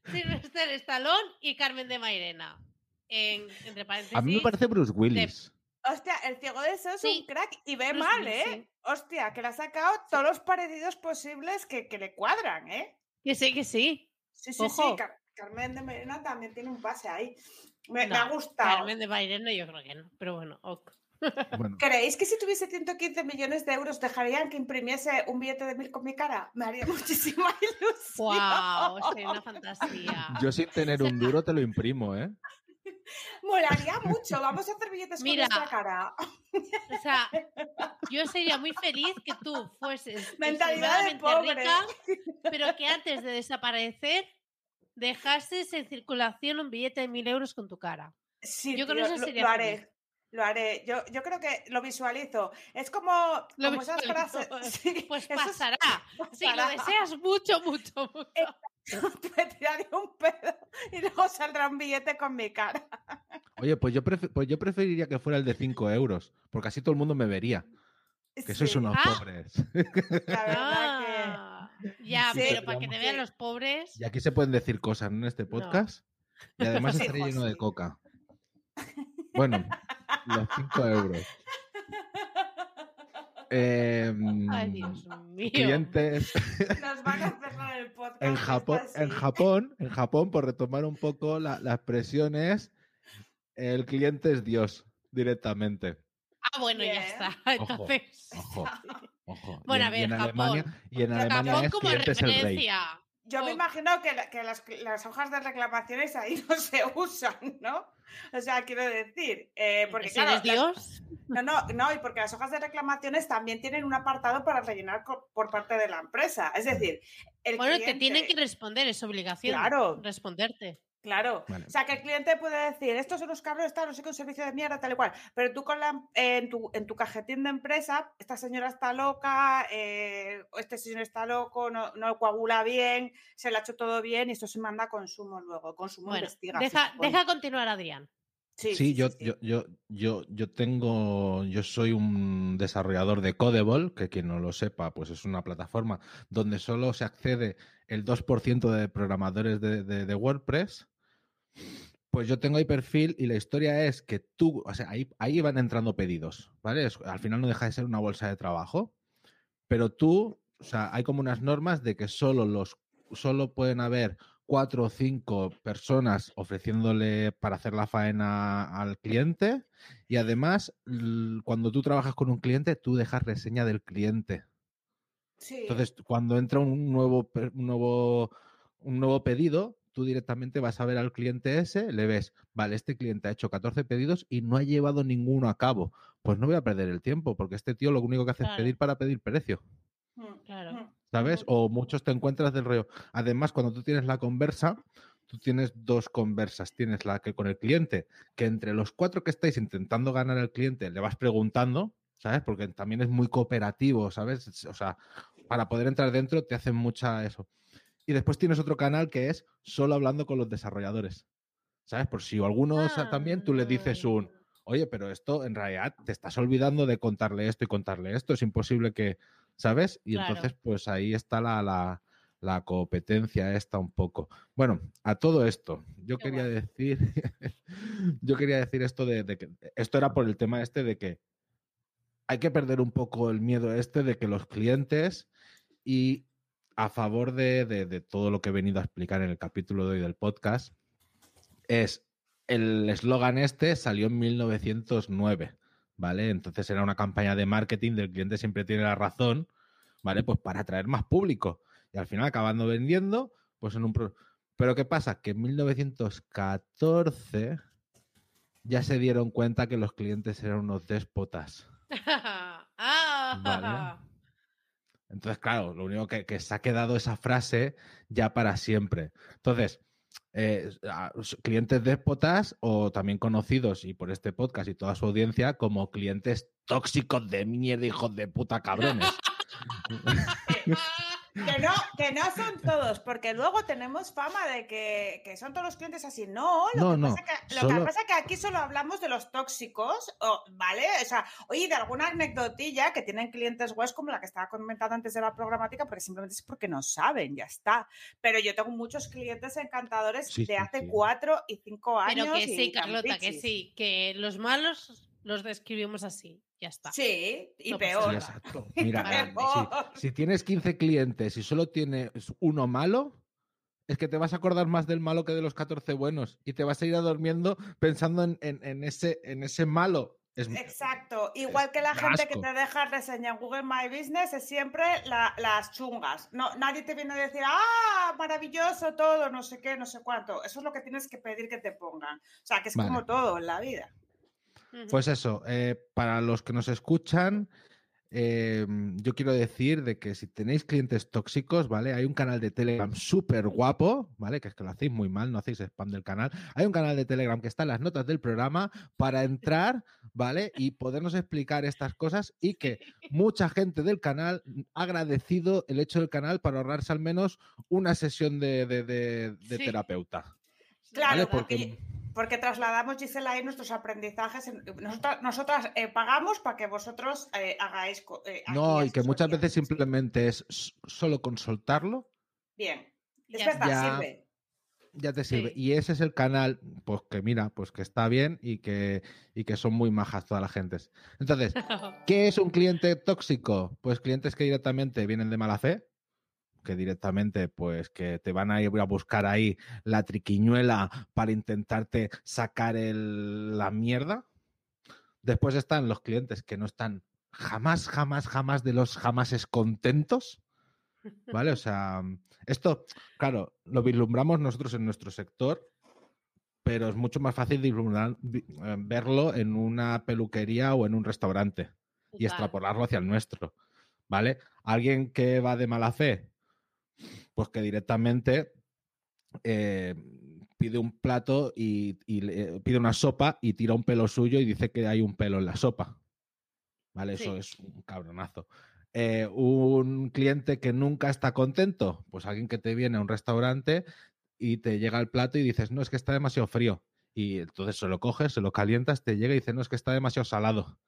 Sylvester <laughs> Stallone y Carmen de Mairena. En, entre paréntesis. A mí me parece Bruce Willis. Hostia, el ciego de eso es un crack y ve mal, ¿eh? Hostia, que le ha sacado todos los parecidos posibles que, que, le cuadran, ¿eh? Que sí, que sí. Sí, sí, sí. Carmen de Mairena también tiene un pase ahí. Me, ha gustado. Carmen de Mairena yo creo que no, pero bueno, ok. ¿Creéis que si tuviese 115 millones de euros dejarían que imprimiese un billete de mil con mi cara? Me haría <laughs> muchísima ilusión. ¡Wow! Sería una fantasía. Yo sin tener un duro te lo imprimo, ¿eh? <laughs> Molaría mucho. Vamos a hacer billetes con nuestra cara. O sea, yo sería muy feliz que tú fueses mentalidad de pobre. Rica, pero que antes de desaparecer dejases en circulación un billete de mil euros con tu cara. Sí, yo con eso sería lo, haré. Lo haré. Yo, yo creo que lo visualizo. Es como, como esas frases. <laughs> <laughs> pues pasará. <laughs> Si lo deseas mucho, mucho, mucho. Te tiraría un pedo y luego saldrá un billete con mi cara. Oye, pues yo, pues yo preferiría que fuera el de 5 euros, porque así todo el mundo me vería. Que sois unos ah. pobres. La verdad que. Ah. Ya, pero para que te vean los pobres. Y aquí se pueden decir cosas en este podcast. Y <laughs> además estaría lleno de coca. Bueno, los 5 euros. <laughs> Em, Ay, Dios mío. Clientes. Nos van a cerrar el <laughs> podcast. En Japón, en Japón, en Japón, por retomar un poco la, la expresión es el cliente es Dios directamente. Ah, bueno, ya está. Entonces. Ojo, ojo. Bueno, a ver, y en Japón. Alemania, y en Alemania es cliente es el rey. Yo me imagino que, que las, las, hojas de reclamaciones ahí <laughs> no se usan, ¿no? O sea, quiero decir, eh, porque claro, Dios? no, no, no, y porque las hojas de reclamaciones también tienen un apartado para rellenar por parte de la empresa. Es decir, el bueno, cliente... te tienen que responder, es obligación. Claro. Responderte. Claro. O sea, que el cliente puede decir, estos son los cabros, está, no sé qué, un servicio de mierda, tal y cual. Pero tú con la, en, tu, en tu cajetín de empresa, esta señora está loca, eh, este señor está loco, no, no, coagula bien, se le ha hecho todo bien y esto se manda a consumo luego. Consumo bueno, investiga. Deja, deja continuar, Adrián. Sí, sí, yo, Yo, yo, yo, yo tengo, yo soy un desarrollador de Codeball, que quien no lo sepa, pues es una plataforma donde solo se accede el 2% de programadores de, de, de WordPress pues yo tengo ahí perfil y la historia es que tú, o sea, ahí, ahí van entrando pedidos, ¿vale? al final no deja de ser una bolsa de trabajo, pero tú, o sea, hay como unas normas de que solo los, solo pueden haber cuatro o cinco personas ofreciéndole para hacer la faena al cliente y además cuando tú trabajas con un cliente tú dejas reseña del cliente. Entonces, cuando entra un nuevo, un nuevo, un nuevo pedido, tú directamente vas a ver al cliente ese, le ves, vale, este cliente ha hecho 14 pedidos y no ha llevado ninguno a cabo. Pues no voy a perder el tiempo, porque este tío lo único que hace es pedir para pedir precio. Mm, claro. Mm. ¿Sabes? O muchos te encuentras del rollo. Además, cuando tú tienes la conversa, tú tienes dos conversas. Tienes la que con el cliente, que entre los cuatro que estáis intentando ganar al cliente, le vas preguntando, ¿sabes? Porque también es muy cooperativo, ¿sabes? O sea, para poder entrar dentro te hacen mucha eso. Y después tienes otro canal que es solo hablando con los desarrolladores. ¿Sabes? Por si alguno también tú le dices un, ah. oye, pero esto en realidad te estás olvidando de contarle esto y contarle esto, es imposible que, ¿sabes? Y entonces pues ahí está la, la, competencia esta un poco. Bueno, a todo esto, yo quería decir, <laughs> yo quería decir esto de, de, que esto era por el tema este de que hay que perder un poco el miedo este de que los clientes y a favor de, todo lo que he venido a explicar en el capítulo de hoy del podcast es el eslogan este salió en 1909, ¿vale? Entonces era una campaña de marketing del cliente siempre tiene la razón, ¿vale? Pues para atraer más público. Y al final acabando vendiendo, pues en un... Pero ¿qué pasa? Que en 1914 ya se dieron cuenta que los clientes eran unos déspotas. <laughs> ah, entonces, claro, lo único que, se ha quedado esa frase ya para siempre. Entonces, eh, clientes déspotas o también conocidos y por este podcast y toda su audiencia como clientes tóxicos de mierda, hijos de puta cabrones. <laughs> <laughs> Que no, que no son todos, porque luego tenemos fama de que, son todos los clientes así. No, lo, que, Pasa que, lo que pasa es que aquí solo hablamos de los tóxicos, ¿vale? O sea, oye, de alguna anecdotilla que tienen clientes web como la que estaba comentando antes de la programática, porque simplemente es porque no saben, ya está. Pero yo tengo muchos clientes encantadores de hace cuatro y cinco años. Pero que sí, Carlota, que sí, que los malos los describimos así. Ya está. Sí, y peor. exacto. Mira, <laughs> si, tienes 15 clientes y solo tienes uno malo, es que te vas a acordar más del malo que de los 14 buenos y te vas a ir a durmiendo pensando en, ese, en ese malo. Exacto. Igual que la gente que te deja reseña en Google My Business es siempre las chungas. No, nadie te viene a decir, ah, maravilloso todo, no sé qué, no sé cuánto. Eso es lo que tienes que pedir que te pongan. O sea, que es como todo en la vida. Pues eso, eh, para los que nos escuchan, em, yo quiero decir de que si tenéis clientes tóxicos, ¿vale? Hay un canal de Telegram súper guapo, ¿vale? Que es que lo hacéis muy mal, no hacéis spam del canal. Hay un canal de Telegram que está en las notas del programa para entrar, ¿vale? Y podernos explicar estas cosas y que mucha gente del canal ha agradecido el hecho del canal para ahorrarse al menos una sesión de, terapeuta. Claro, porque porque trasladamos, Gisela, ahí nuestros aprendizajes. Nosotras, eh, pagamos para que vosotros eh, hagáis. Eh, no, y que muchas veces simplemente es solo consultarlo. Bien. Ya, sirve. Ya te sirve. Y ese es el canal, pues que mira, pues que está bien y que, y que son muy majas todas las gentes. Entonces, <laughs> ¿qué es un cliente tóxico? Pues clientes que directamente vienen de mala fe que directamente pues que te van a ir a buscar ahí la triquiñuela para intentarte sacar la mierda. Después están los clientes que no están jamás, jamás, jamás de los jamases contentos. ¿Vale? O sea, esto, claro, lo vislumbramos nosotros en nuestro sector, pero es mucho más fácil eh, verlo en una peluquería o en un restaurante y extrapolarlo hacia el nuestro. ¿Vale? Alguien que va de mala fe pues que directamente eh, pide un plato y, pide una sopa y tira un pelo suyo y dice que hay un pelo en la sopa. ¿Vale? Eso es un cabronazo. Eh, un cliente que nunca está contento, pues alguien que te viene a un restaurante y te llega el plato y dices, no, es que está demasiado frío. Y entonces se lo coges, se lo calientas, te llega y dice, no, es que está demasiado salado.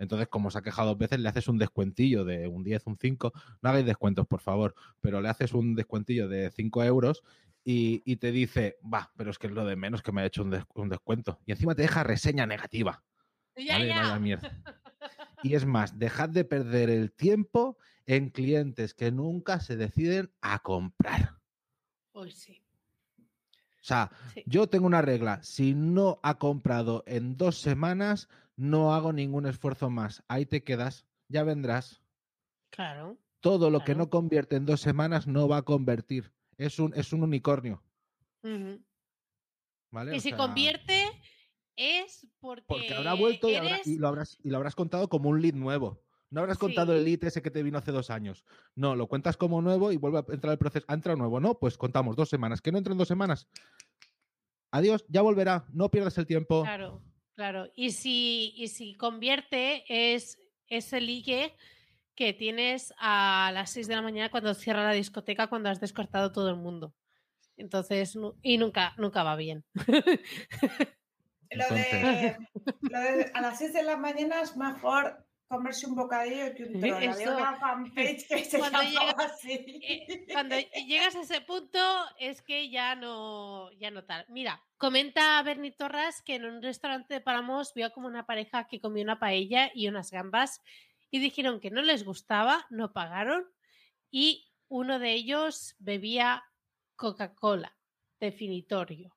Entonces, como se ha quejado dos veces, le haces un descuentillo de un 10, un 5. No hagáis descuentos, por favor, pero le haces un descuentillo de 5 euros y, te dice, va, pero es que es lo de menos que me ha hecho un, descuento. Y encima te deja reseña negativa. Ya, mierda. <laughs> Y es más, dejad de perder el tiempo en clientes que nunca se deciden a comprar. Pues sí. O sea, yo tengo una regla. Si no ha comprado en dos semanas, no hago ningún esfuerzo más. Ahí te quedas, ya vendrás. Claro. Todo lo que no convierte en dos semanas no va a convertir. Es un, es un unicornio. ¿Vale? Y si convierte es porque. Porque habrá vuelto y, lo habrás, y lo habrás contado como un lead nuevo. No habrás contado el lead ese que te vino hace dos años. No, lo cuentas como nuevo y vuelve a entrar el proceso. ¿Ha entrado nuevo? No, pues contamos dos semanas. ¿Que no entra en dos semanas? Adiós, ya volverá. No pierdas el tiempo. Claro. Claro, y si, y si convierte es ese ligue que tienes a las 6 de la mañana cuando cierra la discoteca, cuando has descortado todo el mundo. Entonces, y nunca, nunca va bien. Lo de, lo de, a las 6 de la mañana es mejor comerse un bocadillo que un trono. Eso, una fanpage que se cuando llegas, así. Eh, cuando llegas a ese punto es que ya no, ya no tal. Mira, comenta Bernie Torras que en un restaurante de Palamos vio como una pareja que comió una paella y unas gambas y dijeron que no les gustaba, no pagaron y uno de ellos bebía Coca-Cola, definitorio.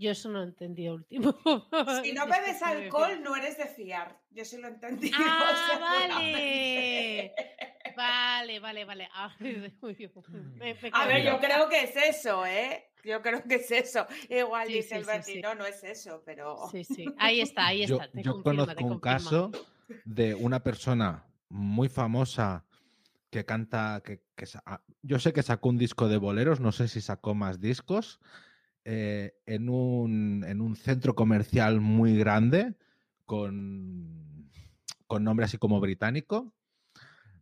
Yo eso no lo entendí último. <laughs> Si no bebes alcohol, no eres de fiar. Yo sí lo entendí. <laughs> Ah, vale. vale, vale, vale. Ah, <laughs> a ver, yo creo que es eso, ¿eh? Yo creo que es eso. Igual dice el sí, no, no es eso, pero. Sí, sí. Ahí está, ahí está. Yo, conozco un caso de una persona muy famosa que canta, que, que, yo sé que sacó un disco de boleros, no sé si sacó más discos, eh, en, un, en, un, centro comercial muy grande, con, con nombre así como británico.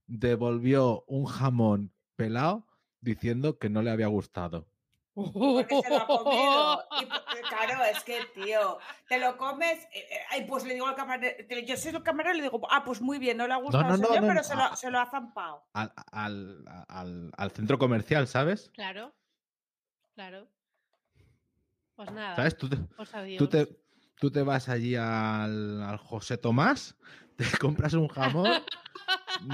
devolvió un jamón pelado diciendo que no le había gustado. Porque se lo ha comido. Y, claro, es que, tío, te lo comes. Eh, pues le digo al camarero, yo soy el camarero y le digo, ah, pues muy bien, no le ha gustado no, no, no, pero se lo, se, lo, ha zampado. Al, al, al, centro comercial, ¿sabes? Claro, claro. Pues nada. ¿Sabes? Tú te, pues tú te, tú te vas allí al, al José Tomás, <laughs> te compras un jamón,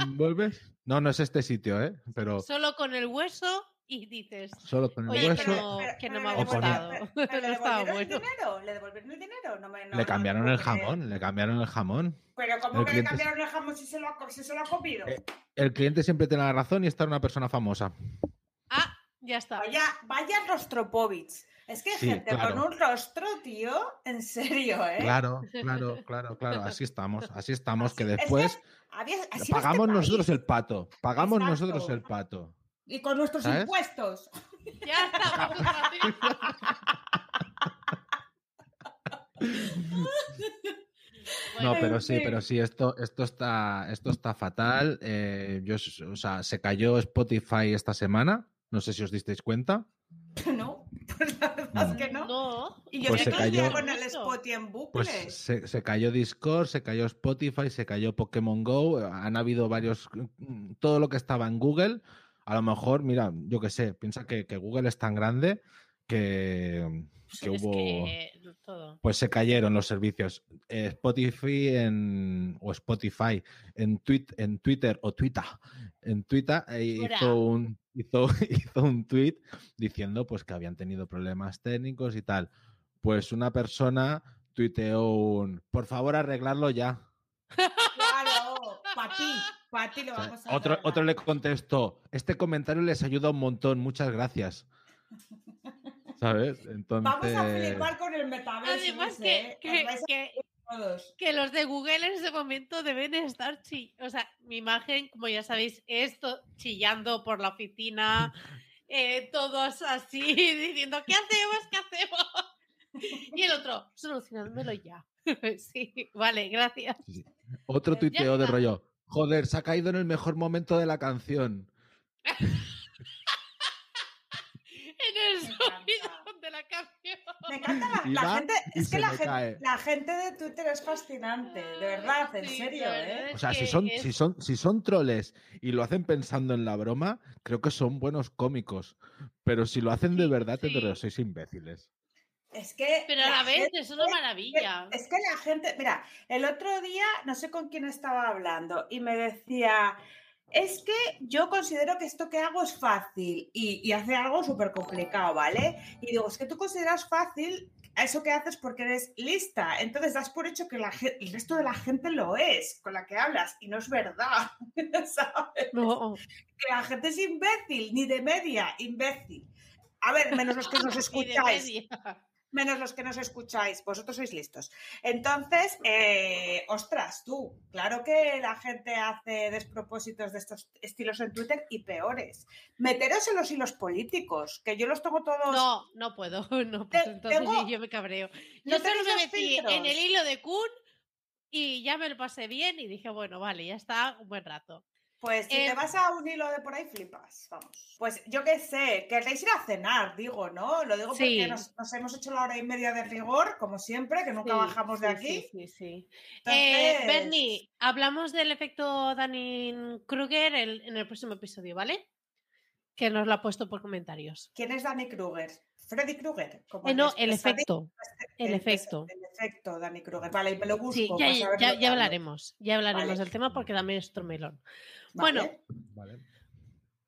vuelves. No, no es este sitio, ¿eh? Pero... Solo con el hueso y dices. Solo con el hueso. Que no, me ha gustado. ¿Le devolvieron el <laughs> dinero? ¿Le devolvieron el dinero? No me, le cambiaron el jamón, le cambiaron el jamón. Pero ¿cómo que le cambiaron el jamón si se lo ha, si se lo ha comido? Eh, el cliente siempre tiene la razón y está una persona famosa. Ah, ya está. Vaya, vaya Rostropovich. Es que gente con un rostro, tío, en serio, ¿eh? Claro, claro, <laughs> claro, claro. Así estamos, así estamos, que después pagamos nosotros el pato, pagamos nosotros el pato. Y con nuestros impuestos. Ya estamos. No, pero sí, pero sí, esto, esto está, esto está fatal. Eh, yo, o sea, se cayó Spotify esta semana. No sé si os disteis cuenta. <laughs> No, <laughs> pues la verdad es que no. no. Y yo pues se cayó con el Spotify en bucle. Pues se, se, cayó Discord, se cayó Spotify, se cayó Pokémon Go. Han habido varios. Todo lo que estaba en Google. A lo mejor, mira, yo qué sé, piensa que, que Google es tan grande que, que hubo. Pues se cayeron los servicios. Eh, Spotify en, o Spotify en, tweet, en Twitter o Twitter. En Twitter eh, hizo un, <laughs> hizo, hizo un tweet diciendo pues que habían tenido problemas técnicos y tal. Pues una persona tuiteó un por favor arreglarlo ya. Claro, para ti, para ti lo vamos a otro, otro le contestó, este comentario les ayuda un montón, muchas gracias. <laughs> ¿Sabes? Entonces... Vamos a flipar con el metaverso. Además que, que, los de Google en ese momento deben estar chillando. O sea, mi imagen, como ya sabéis, esto chillando por la oficina, <laughs> eh, todos así, <laughs> diciendo, ¿qué hacemos? ¿Qué hacemos? <laughs> Y el otro, solucionádmelo ya. sí, vale, gracias. Otro tuiteo de rollo. Joder, se ha caído en el mejor momento de la canción. De la canción. Me encanta la, gente. Es que la gente, la gente, de Twitter es fascinante, de verdad, en serio, ¿eh? O sea, si son, si, son, si son troles y lo hacen pensando en la broma, creo que son buenos cómicos. Pero si lo hacen de verdad, sí. sois imbéciles. Es que. Pero a la, vez es una maravilla. Es que la gente. Mira, el otro día no sé con quién estaba hablando y me decía es que yo considero que esto que hago es fácil y, hace algo súper complicado, ¿vale? Y digo, es que tú consideras fácil eso que haces porque eres lista. Entonces das por hecho que la, el resto de la gente lo es con la que hablas y no es verdad, <laughs> ¿sabes? Que la gente es imbécil, ni de media, imbécil. A ver, menos los que nos <laughs> escucháis menos los que nos escucháis, vosotros sois listos. Entonces, eh, ostras, tú, claro que la gente hace despropósitos de estos estilos en Twitter y peores. Meteros en los hilos políticos, que yo los tengo todos. No, no puedo, <laughs> no puedo. Entonces yo me cabreo. Yo solo me metí en el hilo de Kun y ya me lo pasé bien y dije, bueno, vale, ya está un buen rato. Pues si te em, vas a un hilo de por ahí, flipas. Vamos. Pues yo qué sé, querréis ir a cenar, digo, ¿no? Lo digo porque nos, hemos hecho la hora y media de rigor, como siempre, que nunca bajamos de aquí. Sí, sí, sí. Eh, Bernie, hablamos del efecto Danny-Kruger en el próximo episodio, ¿vale? Que nos lo ha puesto por comentarios. ¿Quién es Danny Kruger? Freddy Krueger. Eh, no, el efecto. El, efecto. El efecto, Danny Kruger. Vale, me lo busco. Sí, ya, ya, hablaremos. Ya hablaremos del tema porque también es otro melón. Bueno,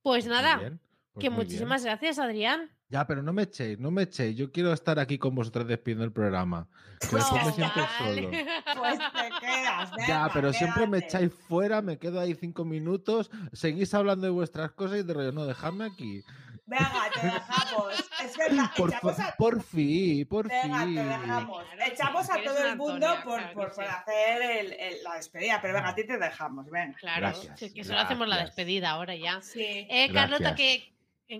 pues nada. Pues que muchísimas gracias, Adrián. Ya, pero no me echéis, no me echéis. Yo quiero estar aquí con vosotros despidiendo el programa. Que después me siento solo. Pues te quedas, Ya, pero siempre me echáis fuera, me quedo ahí cinco minutos, seguís hablando de vuestras cosas y de rollo, no, dejadme aquí. Venga, te <laughs> dejamos. Es verdad, por, echamos a... por fin, por Venga, fin. te dejamos. Echamos a todo el mundo por, por, por hacer el, el, la despedida, pero venga, a ti te dejamos. Ven. Claro, gracias, sí, que solo hacemos la despedida ahora ya. Sí. Eh, Carlota, ¿qué,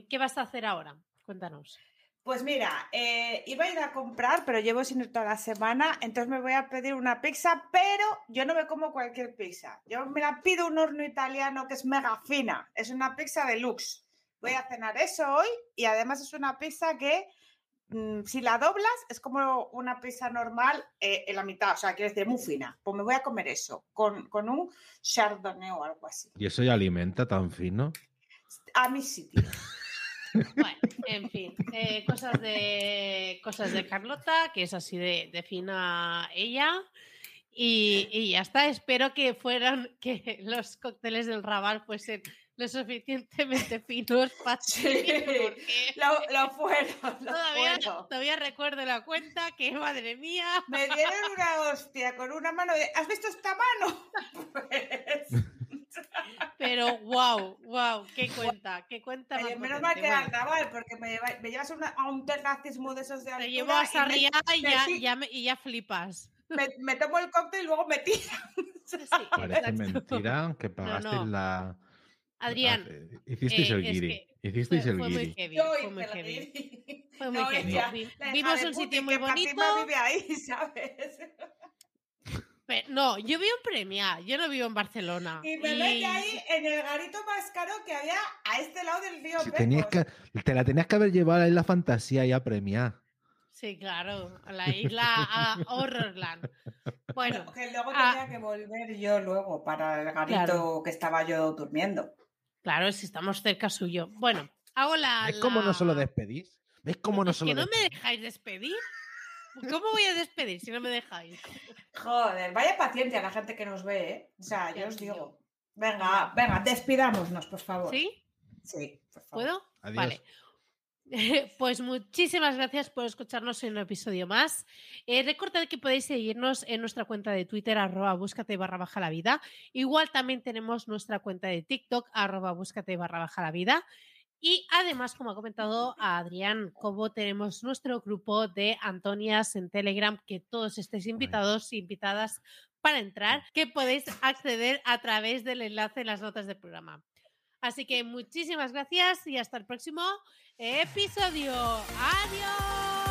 ¿qué vas a hacer ahora? Cuéntanos. Pues mira, eh, iba a ir a comprar, pero llevo sin ir toda la semana, entonces me voy a pedir una pizza, pero yo no me como cualquier pizza. Yo me la pido un horno italiano que es mega fina, es una pizza deluxe. Voy a cenar eso hoy y además es una pizza que mm, si la doblas es como una pizza normal eh, en la mitad, o sea, quiero decir, muy fina. Pues me voy a comer eso con, con un chardonnay o algo así. ¿Y eso ya alimenta tan fino? A mi sitio. Bueno, en fin, eh, cosas, de, cosas de Carlota, que es así de, fina ella. Y, ya está, espero que fueran, que los cócteles del Raval fuesen lo suficientemente <laughs> finos para lo, <laughs> fueron, todavía, recuerdo la cuenta que, madre mía. Me dieron una hostia con una mano de, ¿has visto esta mano? <laughs> Pues... Pero wow, wow, qué cuenta, qué cuenta. menos mal que al Raval, porque me, me llevas a un terracismo de esos de altura. Te llevo a Sarriá y, ya, ya y, ya, flipas. Me, me, tomo el cóctel y luego me tiran. Parece mentira que pagaste la Adrián. Hicisteis el guiri. Hicisteis fue, el fue Muy heavy, fue muy heavy. Fue <laughs> muy heavy. Vimos un sitio muy bonito. vive ahí, <laughs> ¿sabes? no, yo vivo en Premia, yo no vivo en Barcelona. Y me y... ahí en el garito más caro que había a este lado del río si que, Te la tenías que haber llevado a la fantasía y a Premia. Sí, claro, a la isla a <laughs> Horrorland. Bueno, que luego tenía que volver yo luego para el garito que estaba yo durmiendo. Claro, si estamos cerca suyo. Bueno, hago la. ¿Ves cómo no se lo despedís? ¿Ves cómo no, se lo que no me dejáis despedir? <laughs> ¿Cómo voy a despedir si no me dejáis? Joder, vaya paciencia la gente que nos ve, ¿eh? O sea, yo os digo. Venga, venga, despidámonos, por favor. ¿Sí? Sí, por favor. ¿Puedo? Vale. <laughs> Pues muchísimas gracias por escucharnos en un episodio más. Eh, recordad que podéis seguirnos en nuestra cuenta de Twitter, arroba búscate barra baja la vida. Igual también tenemos nuestra cuenta de TikTok, arroba búscate barra baja la vida. Y además, como ha comentado Adrián Cobo, tenemos nuestro grupo de Antonias en Telegram, que todos estéis invitados e invitadas para entrar, que podéis acceder a través del enlace en las notas del programa. Así que muchísimas gracias y hasta el próximo episodio. Adiós.